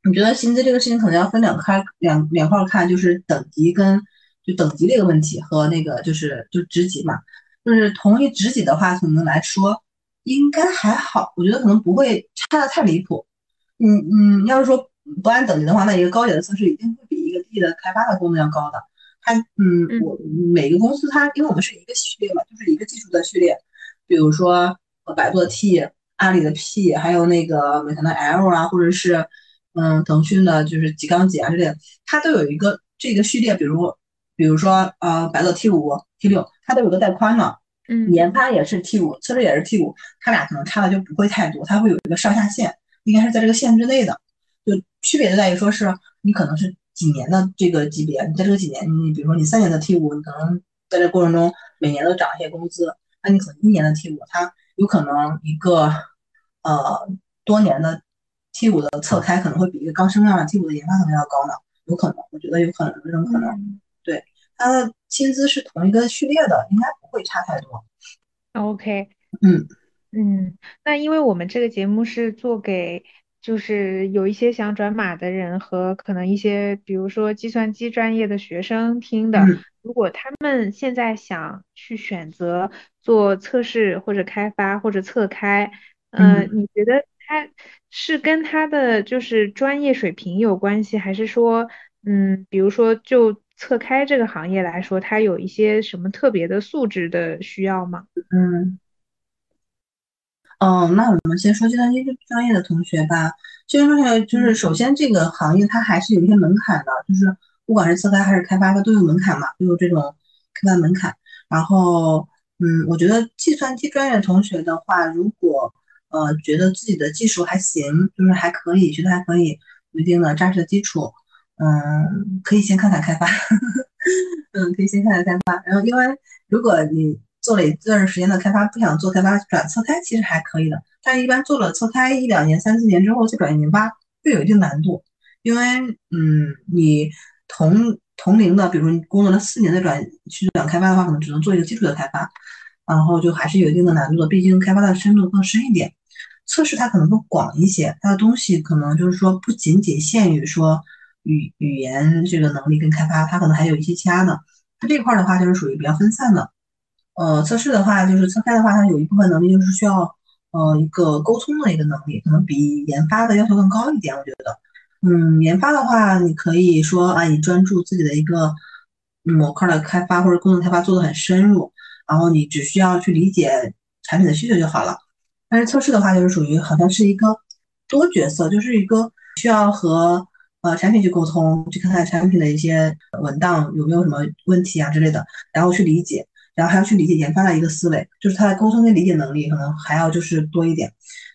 S3: 你觉得薪资这个事情可能要分两开两两块看，就是等级跟就等级这个问题和那个就是就职级嘛，就是同一职级的话，可能来说应该还好，我觉得可能不会差的太离谱。嗯嗯，要是说。不按等级的话，那一个高级的测试一定会比一个低的开发的功能要高的。它，嗯，我每个公司它，因为我们是一个序列嘛，就是一个技术的序列。比如说，百度的 T，阿里的 P，还有那个美团的 L 啊，或者是，嗯，腾讯的就是几杠几啊之类的，它都有一个这个序列。比如，比如说，呃，百度 T 五、T 六，它都有个带宽的。
S1: 嗯。
S3: 研发也是 T 五，测试也是 T 五，它俩可能差的就不会太多，它会有一个上下限，应该是在这个限之内的。就区别就在于说，是你可能是几年的这个级别，你在这个几年，你比如说你三年的 T 五，你可能在这过程中每年都涨一些工资，那你可能一年的 T 五，它有可能一个呃多年的 T 五的侧开可能会比一个刚升上的 T 五的研发可能要高呢，有可能，我觉得有可能这种可能，对，它的薪资是同一个序列的，应该不会差太多。
S1: OK，
S3: 嗯
S1: 嗯，那因为我们这个节目是做给。就是有一些想转码的人和可能一些，比如说计算机专业的学生听的，如果他们现在想去选择做测试或者开发或者测开，嗯，你觉得他是跟他的就是专业水平有关系，还是说，嗯，比如说就测开这个行业来说，他有一些什么特别的素质的需要吗？
S3: 嗯。嗯，那我们先说计算机专业的同学吧。计算机专业就是首先这个行业它还是有一些门槛的，就是不管是测开还是开发，它都有门槛嘛，都有这种开发门槛。然后，嗯，我觉得计算机专业的同学的话，如果呃觉得自己的技术还行，就是还可以，觉得还可以，有一定的扎实的基础，嗯，可以先看看开发，嗯，可以先看看开发。然后，因为如果你做了一段时间的开发，不想做开发转测开其实还可以的，但一般做了测开一两年、三四年之后再转研发会有一定难度，因为嗯，你同同龄的，比如你工作了四年的转去转开发的话，可能只能做一个基础的开发，然后就还是有一定的难度的，毕竟开发的深度更深一点，测试它可能更广一些，它的东西可能就是说不仅仅限于说语语言这个能力跟开发，它可能还有一些其他的，它这块的话就是属于比较分散的。呃，测试的话，就是测开的话，它有一部分能力就是需要呃一个沟通的一个能力，可能比研发的要求更高一点。我觉得，嗯，研发的话，你可以说啊，你专注自己的一个模块的开发或者功能开发做的很深入，然后你只需要去理解产品的需求就好了。但是测试的话，就是属于好像是一个多角色，就是一个需要和呃产品去沟通，去看看产品的一些文档有没有什么问题啊之类的，然后去理解。然后还要去理解研发的一个思维，就是他的沟通跟理解能力可能还要就是多一点，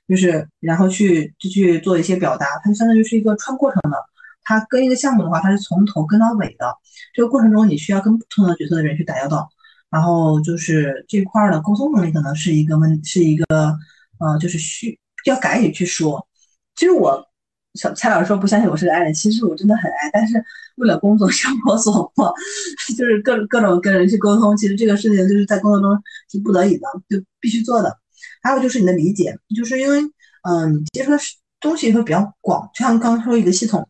S3: 就是然后去就去做一些表达，它相当于是一个穿过程的，他跟一个项目的话，他是从头跟到尾的。这个过程中，你需要跟不同的角色的人去打交道，然后就是这块儿的沟通能力可能是一个问，是一个呃，就是需要敢于去说。其实我小蔡老师说不相信我是个爱人，其实我真的很爱，但是为了工作 生活所迫，就是各种各种跟人去沟通。其实这个事情就是在工作中是不得已的，就必须做的。还有就是你的理解，就是因为嗯，你接触的东西会比较广，就像刚刚说一个系统，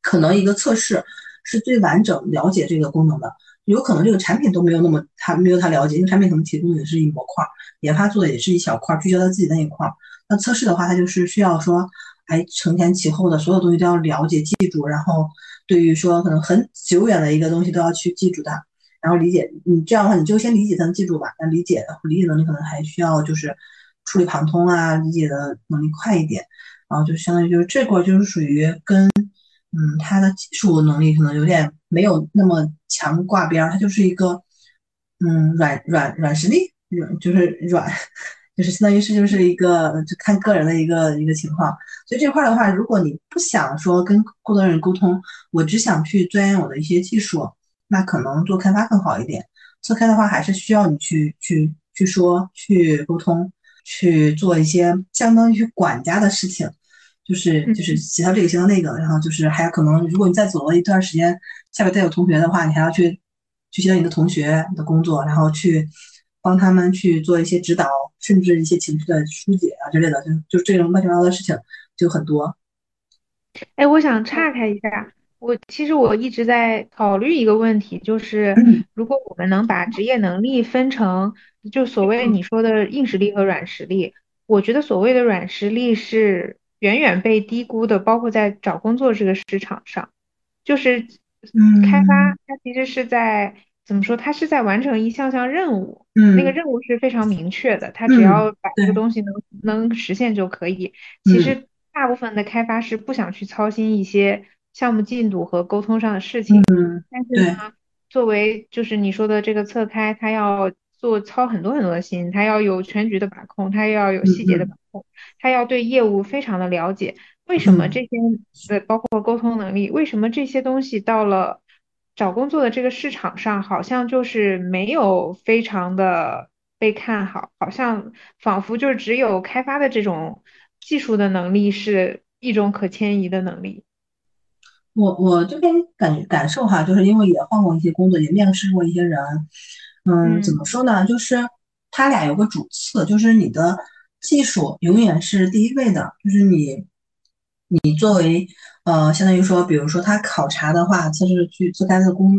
S3: 可能一个测试是最完整了解这个功能的，有可能这个产品都没有那么他没有他了解，因为产品可能提供的是一模块，研发做的也是一小块，聚焦在自己那一块。那测试的话，它就是需要说，还，承前启后的所有东西都要了解记住，然后对于说可能很久远的一个东西都要去记住它，然后理解。你这样的话，你就先理解才能记住吧。那理解理解能力可能还需要就是触类旁通啊，理解的能力快一点。然后就相当于就是这块就是属于跟嗯他的技术能力可能有点没有那么强挂边儿，它就是一个嗯软软软实力，软就是软，就是相当于是就是一个就看个人的一个一个情况。所以这块的话，如果你不想说跟更多人沟通，我只想去钻研我的一些技术，那可能做开发更好一点。做开的话，还是需要你去去去说去沟通。去做一些相当于管家的事情，就是就是协调这个协调那个，然后就是还有可能，如果你再走了一段时间，下边再有同学的话，你还要去去协调你的同学的工作，然后去帮他们去做一些指导，甚至一些情绪的疏解啊之类的，就就这种乱七八糟的事情就很多。
S1: 哎，我想岔开一下，我其实我一直在考虑一个问题，就是如果我们能把职业能力分成。就所谓你说的硬实力和软实力，我觉得所谓的软实力是远远被低估的，包括在找工作这个市场上，就是开发它其实是在怎么说，他是在完成一项项任务，嗯那个任务是非常明确的，他只要把这个东西能能实现就可以。其实大部分的开发是不想去操心一些项目进度和沟通上的事情，嗯但是呢，作为就是你说的这个侧开，他要。做操很多很多的心，他要有全局的把控，他要有细节的把控，他要对业务非常的了解。为什么这些的包括沟通能力，为什么这些东西到了找工作的这个市场上，好像就是没有非常的被看好，好像仿佛就是只有开发的这种技术的能力是一种可迁移的能力。
S3: 我我这边感感受哈，就是因为也换过一些工作，也面试过一些人。嗯，怎么说呢？就是他俩有个主次，就是你的技术永远是第一位的。就是你，你作为呃，相当于说，比如说他考察的话，测试去做单的工，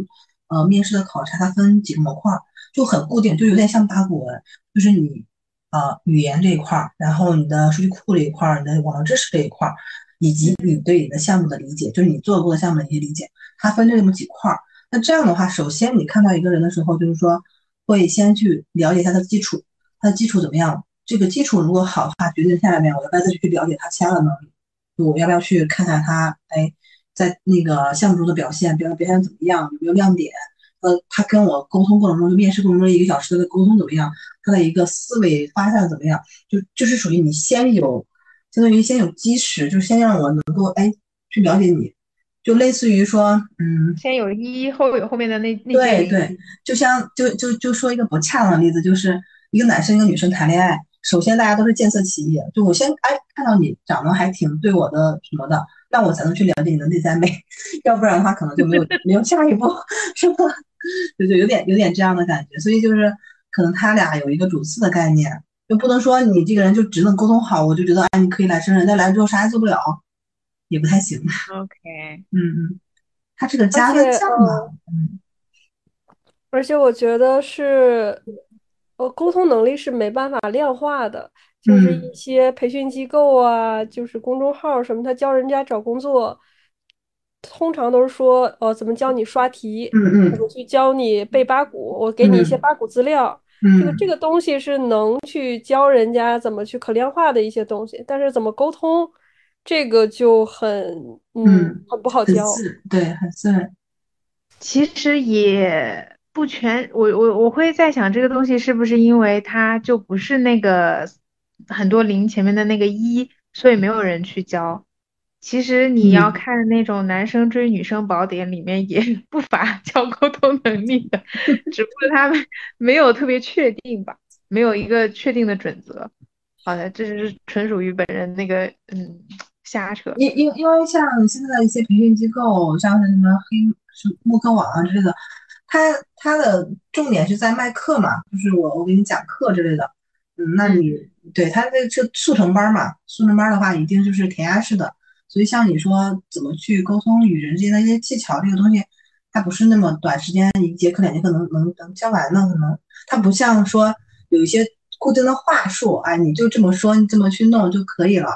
S3: 呃，面试的考察，它分几个模块，就很固定，就有点像八股文，就是你呃语言这一块儿，然后你的数据库这一块儿，你的网络知识这一块儿，以及你对你的项目的理解，就是你做过的项目的一些理解，它分这么几块儿。那这样的话，首先你看到一个人的时候，就是说。会先去了解他的基础，他的基础怎么样？这个基础如果好的话，决定下面我要不要再去了解他其他的能力。我要不要去看看他？哎，在那个项目中的表现，表表现怎么样？有没有亮点？呃，他跟我沟通过程中，就面试过程中一个小时的沟通怎么样？他的一个思维发散怎么样？就就是属于你先有，相当于先有基石，就先让我能够哎去了解你。就类似于说，嗯，
S1: 先有一，后有后面的那那
S3: 对对，就像就就就说一个不恰当的例子，就是一个男生一个女生谈恋爱，首先大家都是见色起意，就我先哎看到你长得还挺对我的什么的，那我才能去了解你的内在美，要不然的话可能就没有 没有下一步，是吧？就就有点有点这样的感觉，所以就是可能他俩有一个主次的概念，就不能说你这个人就只能沟通好，我就觉得哎你可以来胜任，但来了之后啥也做不了。也不太行。
S1: OK，
S3: 嗯嗯，他这个加的酱嘛，嗯，
S2: 而且我觉得是，呃，沟通能力是没办法量化的，就是一些培训机构啊，就是公众号什么，他教人家找工作，通常都是说，呃，怎么教你刷题，
S3: 嗯嗯，
S2: 怎么去教你背八股，我给你一些八股资料，这个这个东西是能去教人家怎么去可量化的一些东西，但是怎么沟通？这个就很嗯很不好教，
S3: 对，很自然。
S1: 其实也不全，我我我会在想这个东西是不是因为它就不是那个很多零前面的那个一，所以没有人去教。其实你要看那种男生追女生宝典里面也 不乏教沟通能力的，只不过他们 没有特别确定吧，没有一个确定的准则。好的，这是纯属于本人那个嗯瞎扯。
S3: 因因因为像现在的一些培训机构，像是什么黑什么慕课网啊之类的，它它的重点是在卖课嘛，就是我我给你讲课之类的。嗯，那你对它这是速成班嘛？速成班的话，一定就是填鸭式的。所以像你说怎么去沟通与人之间的一些技巧，这个东西它不是那么短时间一节课两节课能能能教完的，可能它不像说有一些固定的话术，啊，你就这么说，你这么去弄就可以了。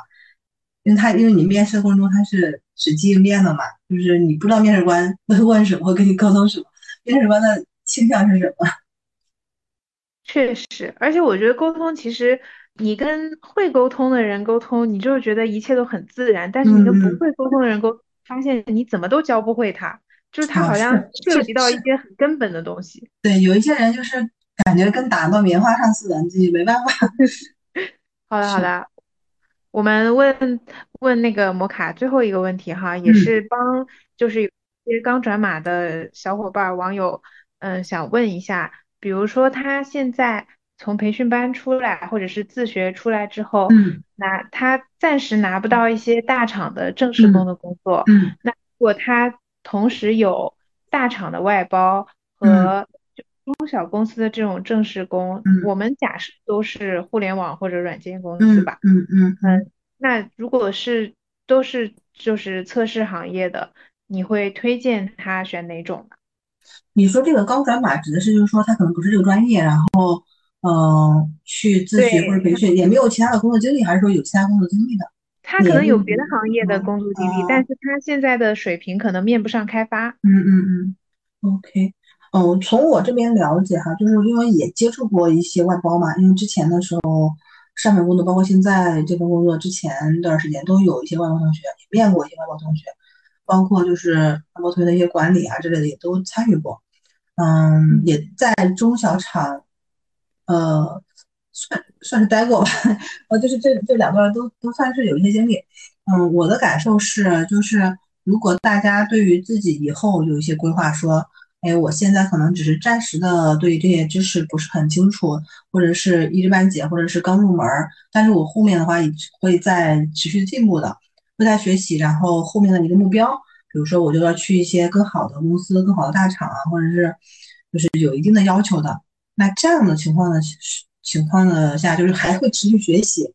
S3: 因为他因为你面试的过程中他是随机应变的嘛，就是你不知道面试官会 问什么，会跟你沟通什么，面试官的倾向是什么。
S1: 确实，而且我觉得沟通其实。你跟会沟通的人沟通，你就觉得一切都很自然；但是你跟不会沟通的人沟，发现你怎么都教不会他，就是他好像涉及到一些很根本的东西。
S3: 对，有一些人就是感觉跟打到棉花上似的，你没办法。
S1: 好的，好的，我们问问那个摩卡最后一个问题哈，也是帮就是有些刚转码的小伙伴网友，嗯，想问一下，比如说他现在。从培训班出来，或者是自学出来之后，拿他暂时拿不到一些大厂的正式工的工作。那如果他同时有大厂的外包和中小公司的这种正式工，我们假设都是互联网或者软件公司吧。
S3: 嗯嗯
S1: 嗯。那如果是都是就是测试行业的，你会推荐他选哪种呢？
S3: 你说这个高转码指的是就是说他可能不是这个专业，然后。嗯，去自学或者培训，也没有其他的工作经历，还是说有其他工作经历的？
S1: 他可能有别的行业的工作经历，但是他现在的水平可能面不上开发。
S3: 嗯嗯嗯，OK，嗯，从我这边了解哈，就是因为也接触过一些外包嘛，因为之前的时候上份工作，包括现在这份工作之前一段时间都有一些外包同学，也面过一些外包同学，包括就是外包同学的一些管理啊之类的也都参与过。嗯，也在中小厂。呃，算算是待过吧，呃，就是这这两段都都算是有一些经历。嗯，我的感受是，就是如果大家对于自己以后有一些规划，说，哎，我现在可能只是暂时的对这些知识不是很清楚，或者是一知半解，或者是刚入门儿，但是我后面的话会在持续进步的，会在学习，然后后面的一个目标，比如说我就要去一些更好的公司、更好的大厂啊，或者是就是有一定的要求的。那这样的情况呢？情况的下，就是还会持续学习。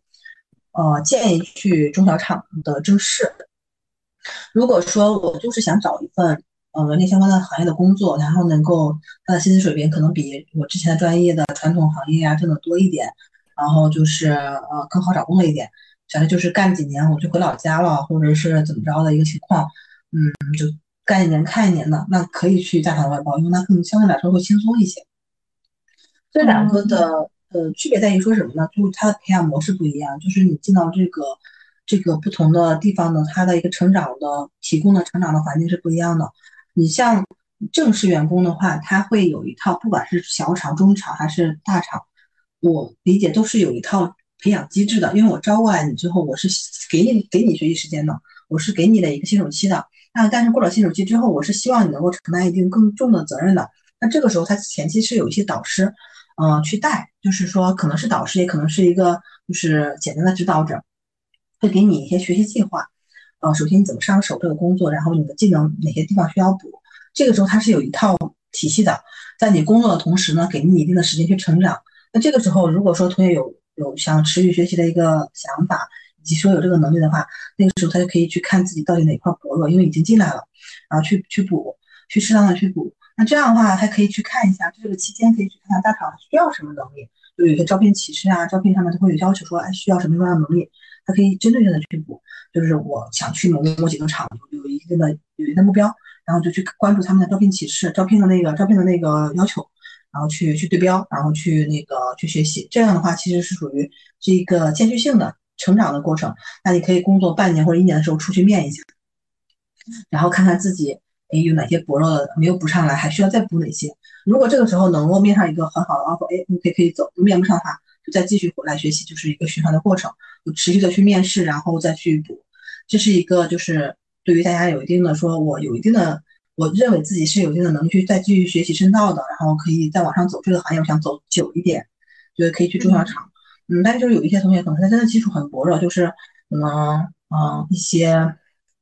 S3: 呃，建议去中小厂的正式。如果说我就是想找一份呃文件相关的行业的工作，然后能够他的薪资水平可能比我之前的专业的传统行业啊挣得多一点，然后就是呃更好找工作一点，想着就是干几年我就回老家了，或者是怎么着的一个情况，嗯，就干一年看一年的，那可以去大厂外包，因为那更相对来说会轻松一些。这两个的呃区别在于说什么呢？就是它的培养模式不一样，就是你进到这个这个不同的地方呢，它的一个成长的提供的成长的环境是不一样的。你像正式员工的话，他会有一套，不管是小厂、中厂还是大厂，我理解都是有一套培养机制的。因为我招过来你之后，我是给你给你学习时间的，我是给你的一个新手期的。那但是过了新手期之后，我是希望你能够承担一定更重的责任的。那这个时候，他前期是有一些导师。嗯，去带，就是说可能是导师，也可能是一个就是简单的指导者，会给你一些学习计划。呃，首先你怎么上手这个工作，然后你的技能哪些地方需要补，这个时候它是有一套体系的，在你工作的同时呢，给你一定的时间去成长。那这个时候，如果说同学有有想持续学习的一个想法，以及说有这个能力的话，那个时候他就可以去看自己到底哪块薄弱，因为已经进来了，然后去去补，去适当的去补。那这样的话，还可以去看一下，这个期间可以去看看大厂需要什么能力，就有些招聘启事啊，招聘上面都会有要求说，哎，需要什么样的能力，他可以针对性的去补。就是我想去某某几个厂，有一定的有一定的目标，然后就去关注他们的招聘启事、招聘的那个招聘的那个要求，然后去去对标，然后去那个去学习。这样的话，其实是属于是一个间续性的成长的过程。那你可以工作半年或者一年的时候出去面一下，然后看看自己。哎，有哪些薄弱的没有补上来，还需要再补哪些？如果这个时候能够面上一个很好的 offer，哎你可以可以走；面不上的话，就再继续回来学习，就是一个循环的过程，就持续的去面试，然后再去补。这是一个就是对于大家有一定的说，我有一定的，我认为自己是有一定的能力去再继续学习深造的，然后可以再往上走这个行业，我想走久一点，觉得可以去中小厂。嗯，但是就是有一些同学可能他真的基础很薄弱，就是可能嗯一些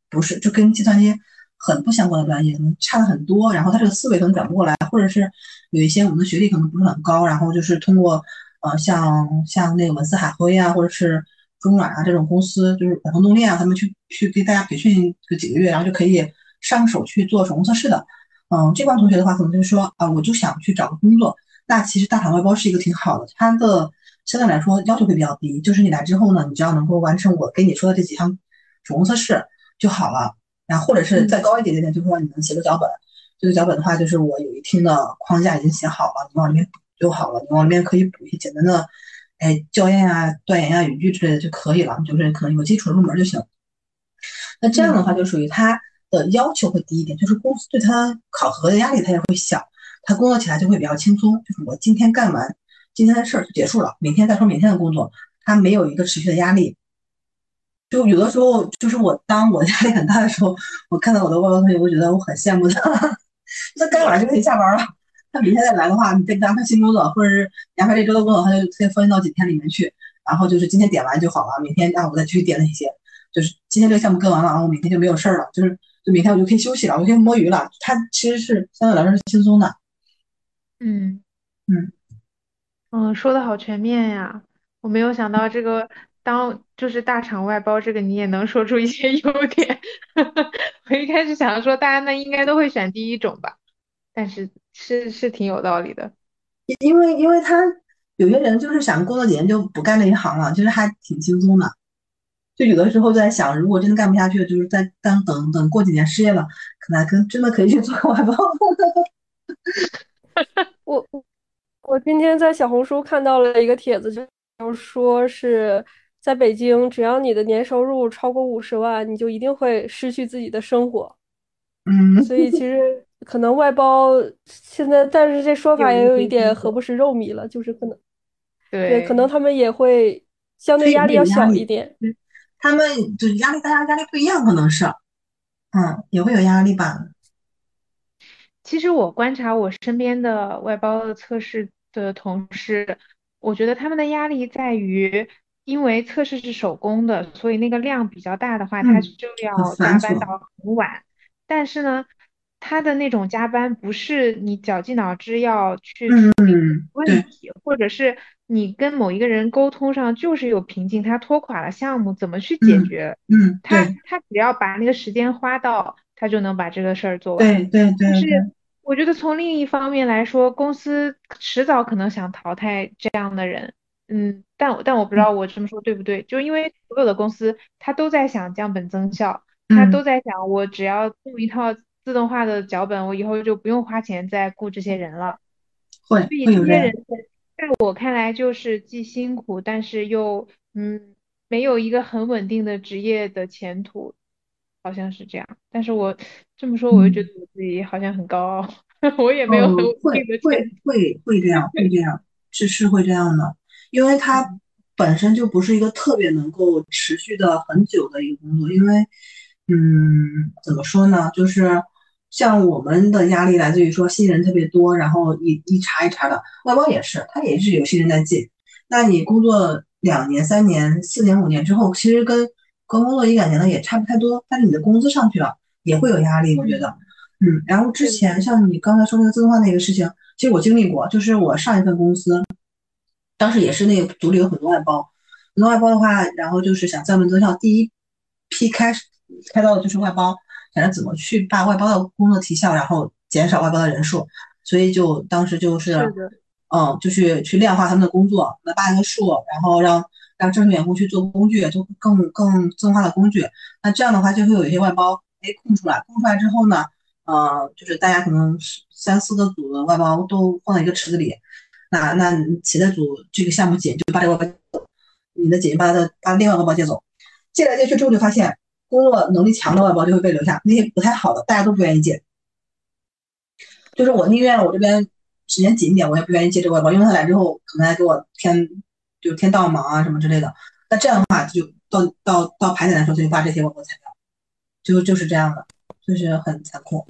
S3: 不是就跟计算机很不相关的专业，可能差的很多，然后他这个思维可能转不过来，或者是有一些我们的学历可能不是很高，然后就是通过呃像像那个文思海辉啊，或者是中软啊这种公司，就是远程动力啊，他们去去给大家培训个几个月，然后就可以上手去做手工测试的。嗯，这帮同学的话，可能就是说啊，我就想去找个工作。那其实大厂外包是一个挺好的，它的相对来说要求会比较低，就是你来之后呢，你只要能够完成我给你说的这几项手工测试就好了。然后或者是再高一点点，就是说你能写个脚本，这个脚本的话，就是我有一听的框架已经写好了，你往里面补就好了，你往里面可以补一些简单的，哎，校验啊、断言啊、语句之类的就可以了，就是可能有基础入门就行。那这样的话，就属于他的要求会低一点，就是公司对他考核的压力他也会小，他工作起来就会比较轻松。就是我今天干完今天的事儿就结束了，明天再说明天的工作，他没有一个持续的压力。就有的时候，就是我当我压力很大的时候，我看到我的外包同学，我觉得我很羡慕他，他该晚上就可以下班了。他明天再来的话，你再安排新工作，或者是安排这周的工作，他就先分到几天里面去，然后就是今天点完就好了，明天啊我再继续点那些。就是今天这个项目跟完了，然后明天就没有事儿了，就是就明天我就可以休息了，我就可以摸鱼了。它其实是相对来说是轻松的。
S1: 嗯
S3: 嗯
S1: 嗯，说的好全面呀！我没有想到这个当就是大厂外包这个你也能说出一些优点。我一开始想说大家那应该都会选第一种吧，但是是是挺有道理的。
S3: 因为因为他有些人就是想工作几年就不干这一行了，其实还挺轻松的。就有的时候在想，如果真的干不下去，就是在当等等过几年失业了，可能跟真的可以去做外包。
S2: 我我今天在小红书看到了一个帖子，就说是在北京，只要你的年收入超过五十万，你就一定会失去自己的生活。
S3: 嗯，
S2: 所以 其实可能外包现在，但是这说法也有一点何不食肉糜了，就是可能对，可能他们也会相对压力要小一点。
S3: 他们就压力，大家压力不一样，可能是，嗯，也会有压力吧。
S1: 其实我观察我身边的外包的测试的同事，我觉得他们的压力在于，因为测试是手工的，所以那个量比较大的话，他就要加班到很晚。但是呢。他的那种加班不是你绞尽脑汁要去处理问题，或者是你跟某一个人沟通上就是有瓶颈，他拖垮了项目，怎么去解决？
S3: 嗯，
S1: 他他只要把那个时间花到，他就能把这个事儿做
S3: 完。对对对。
S1: 但是我觉得从另一方面来说，公司迟早可能想淘汰这样的人。嗯，但但我不知道我这么说对不对，就因为所有的公司他都在想降本增效，他都在想我只要弄一套。自动化的脚本，我以后就不用花钱再雇这些人了。
S3: 会，
S1: 所以这些人在我看来就是既辛苦，但是又嗯没有一个很稳定的职业的前途，好像是这样。但是我这么说，我又觉得我自己好像很高傲，我也没有很稳定的
S3: 会会会这样，会这样，是是会这样的，因为他本身就不是一个特别能够持续的很久的一个工作，因为嗯怎么说呢，就是。像我们的压力来自于说新人特别多，然后一一茬一茬的，外包也是，他也是有新人在进。那你工作两年、三年、四年、五年之后，其实跟刚工作一两年的也差不太多，但是你的工资上去了，也会有压力，我觉得。嗯，然后之前像你刚才说那个自动化那个事情，其实我经历过，就是我上一份公司，当时也是那个组里有很多外包，很多外包的话，然后就是想降本增效，第一批开始开到的就是外包。想着怎么去把外包的工作提效，然后减少外包的人数，所以就当时就是，嗯，就去去量化他们的工作，来扒一个数，然后让让正式员工去做工具，就更更自动化的工具。那这样的话就会有一些外包哎空出来，空出来之后呢，呃，就是大家可能三四个组的外包都放在一个池子里，那那其他组这个项目紧，就把这个外包，你的紧把他的把另外外包接走，借来借去之后就发现。工作能力强的外包就会被留下，那些不太好的，大家都不愿意接。就是我宁愿我这边时间紧一点，我也不愿意接这个外包，因为他来之后可能还给我添就添倒忙啊什么之类的。那这样的话就到到到排点的时候，他就发这些外包材料，就就是这样的，就是很残酷。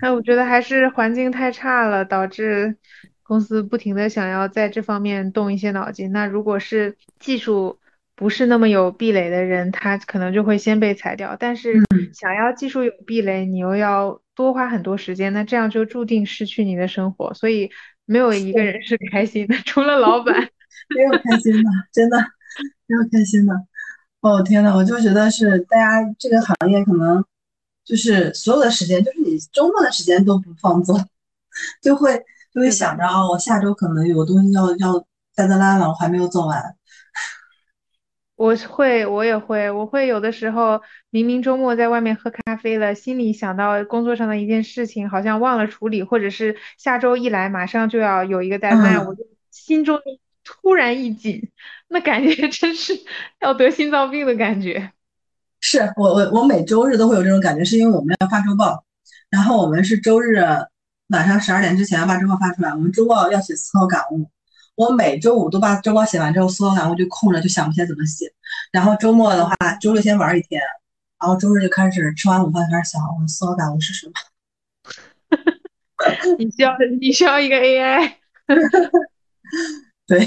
S1: 哎，我觉得还是环境太差了，导致公司不停的想要在这方面动一些脑筋。那如果是技术不是那么有壁垒的人，他可能就会先被裁掉。但是想要技术有壁垒，你又要多花很多时间，那这样就注定失去你的生活。所以没有一个人是开心的，除了老板。
S3: 没有开心的，真的没有开心的。哦天呐，我就觉得是大家这个行业可能。就是所有的时间，就是你周末的时间都不放纵，就会就会想着啊，我下周可能有东西要要在那拉了，我还没有做完。
S1: 我会，我也会，我会有的时候明明周末在外面喝咖啡了，心里想到工作上的一件事情，好像忘了处理，或者是下周一来马上就要有一个 deadline，我就心中突然一紧，那感觉真是 要得心脏病的感觉。
S3: 是我我我每周日都会有这种感觉，是因为我们要发周报，然后我们是周日晚上十二点之前要把周报发出来，我们周报要写思考感悟。我每周五都把周报写完之后，思考感悟就空着，就想不起来怎么写。然后周末的话，周六先玩一天，然后周日就开始吃完午饭开始想我的思考感悟是什么。
S1: 你需要你需要一个 AI。
S3: 对，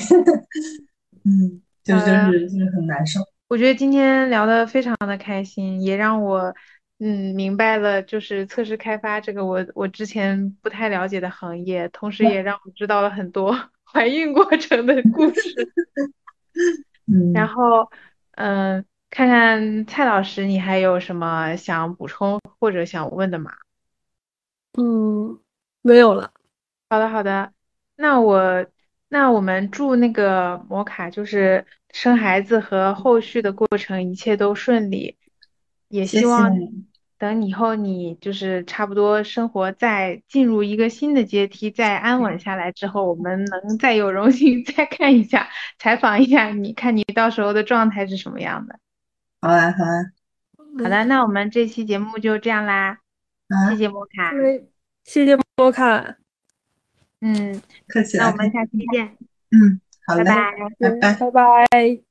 S3: 嗯，就就是就是很难受。
S1: 我觉得今天聊的非常的开心，也让我嗯明白了，就是测试开发这个我我之前不太了解的行业，同时也让我知道了很多怀孕过程的故事。
S3: 嗯，
S1: 然后嗯，看看蔡老师，你还有什么想补充或者想问的吗？
S2: 嗯，没有了。
S1: 好的好的，那我。那我们祝那个摩卡就是生孩子和后续的过程一切都顺利，也希望等以后你就是差不多生活再进入一个新的阶梯，再安稳下来之后，我们能再有荣幸 再看一下，采访一下你，看你到时候的状态是什么样的。
S3: 好啊，好啊，
S1: 好的，那我们这期节目就这样啦，谢谢摩卡，
S2: 谢谢摩卡。
S1: 嗯，
S3: 客气了。
S1: 那我们下期见。
S3: 嗯，好嘞，
S1: 拜拜，
S3: 拜拜，
S2: 拜拜。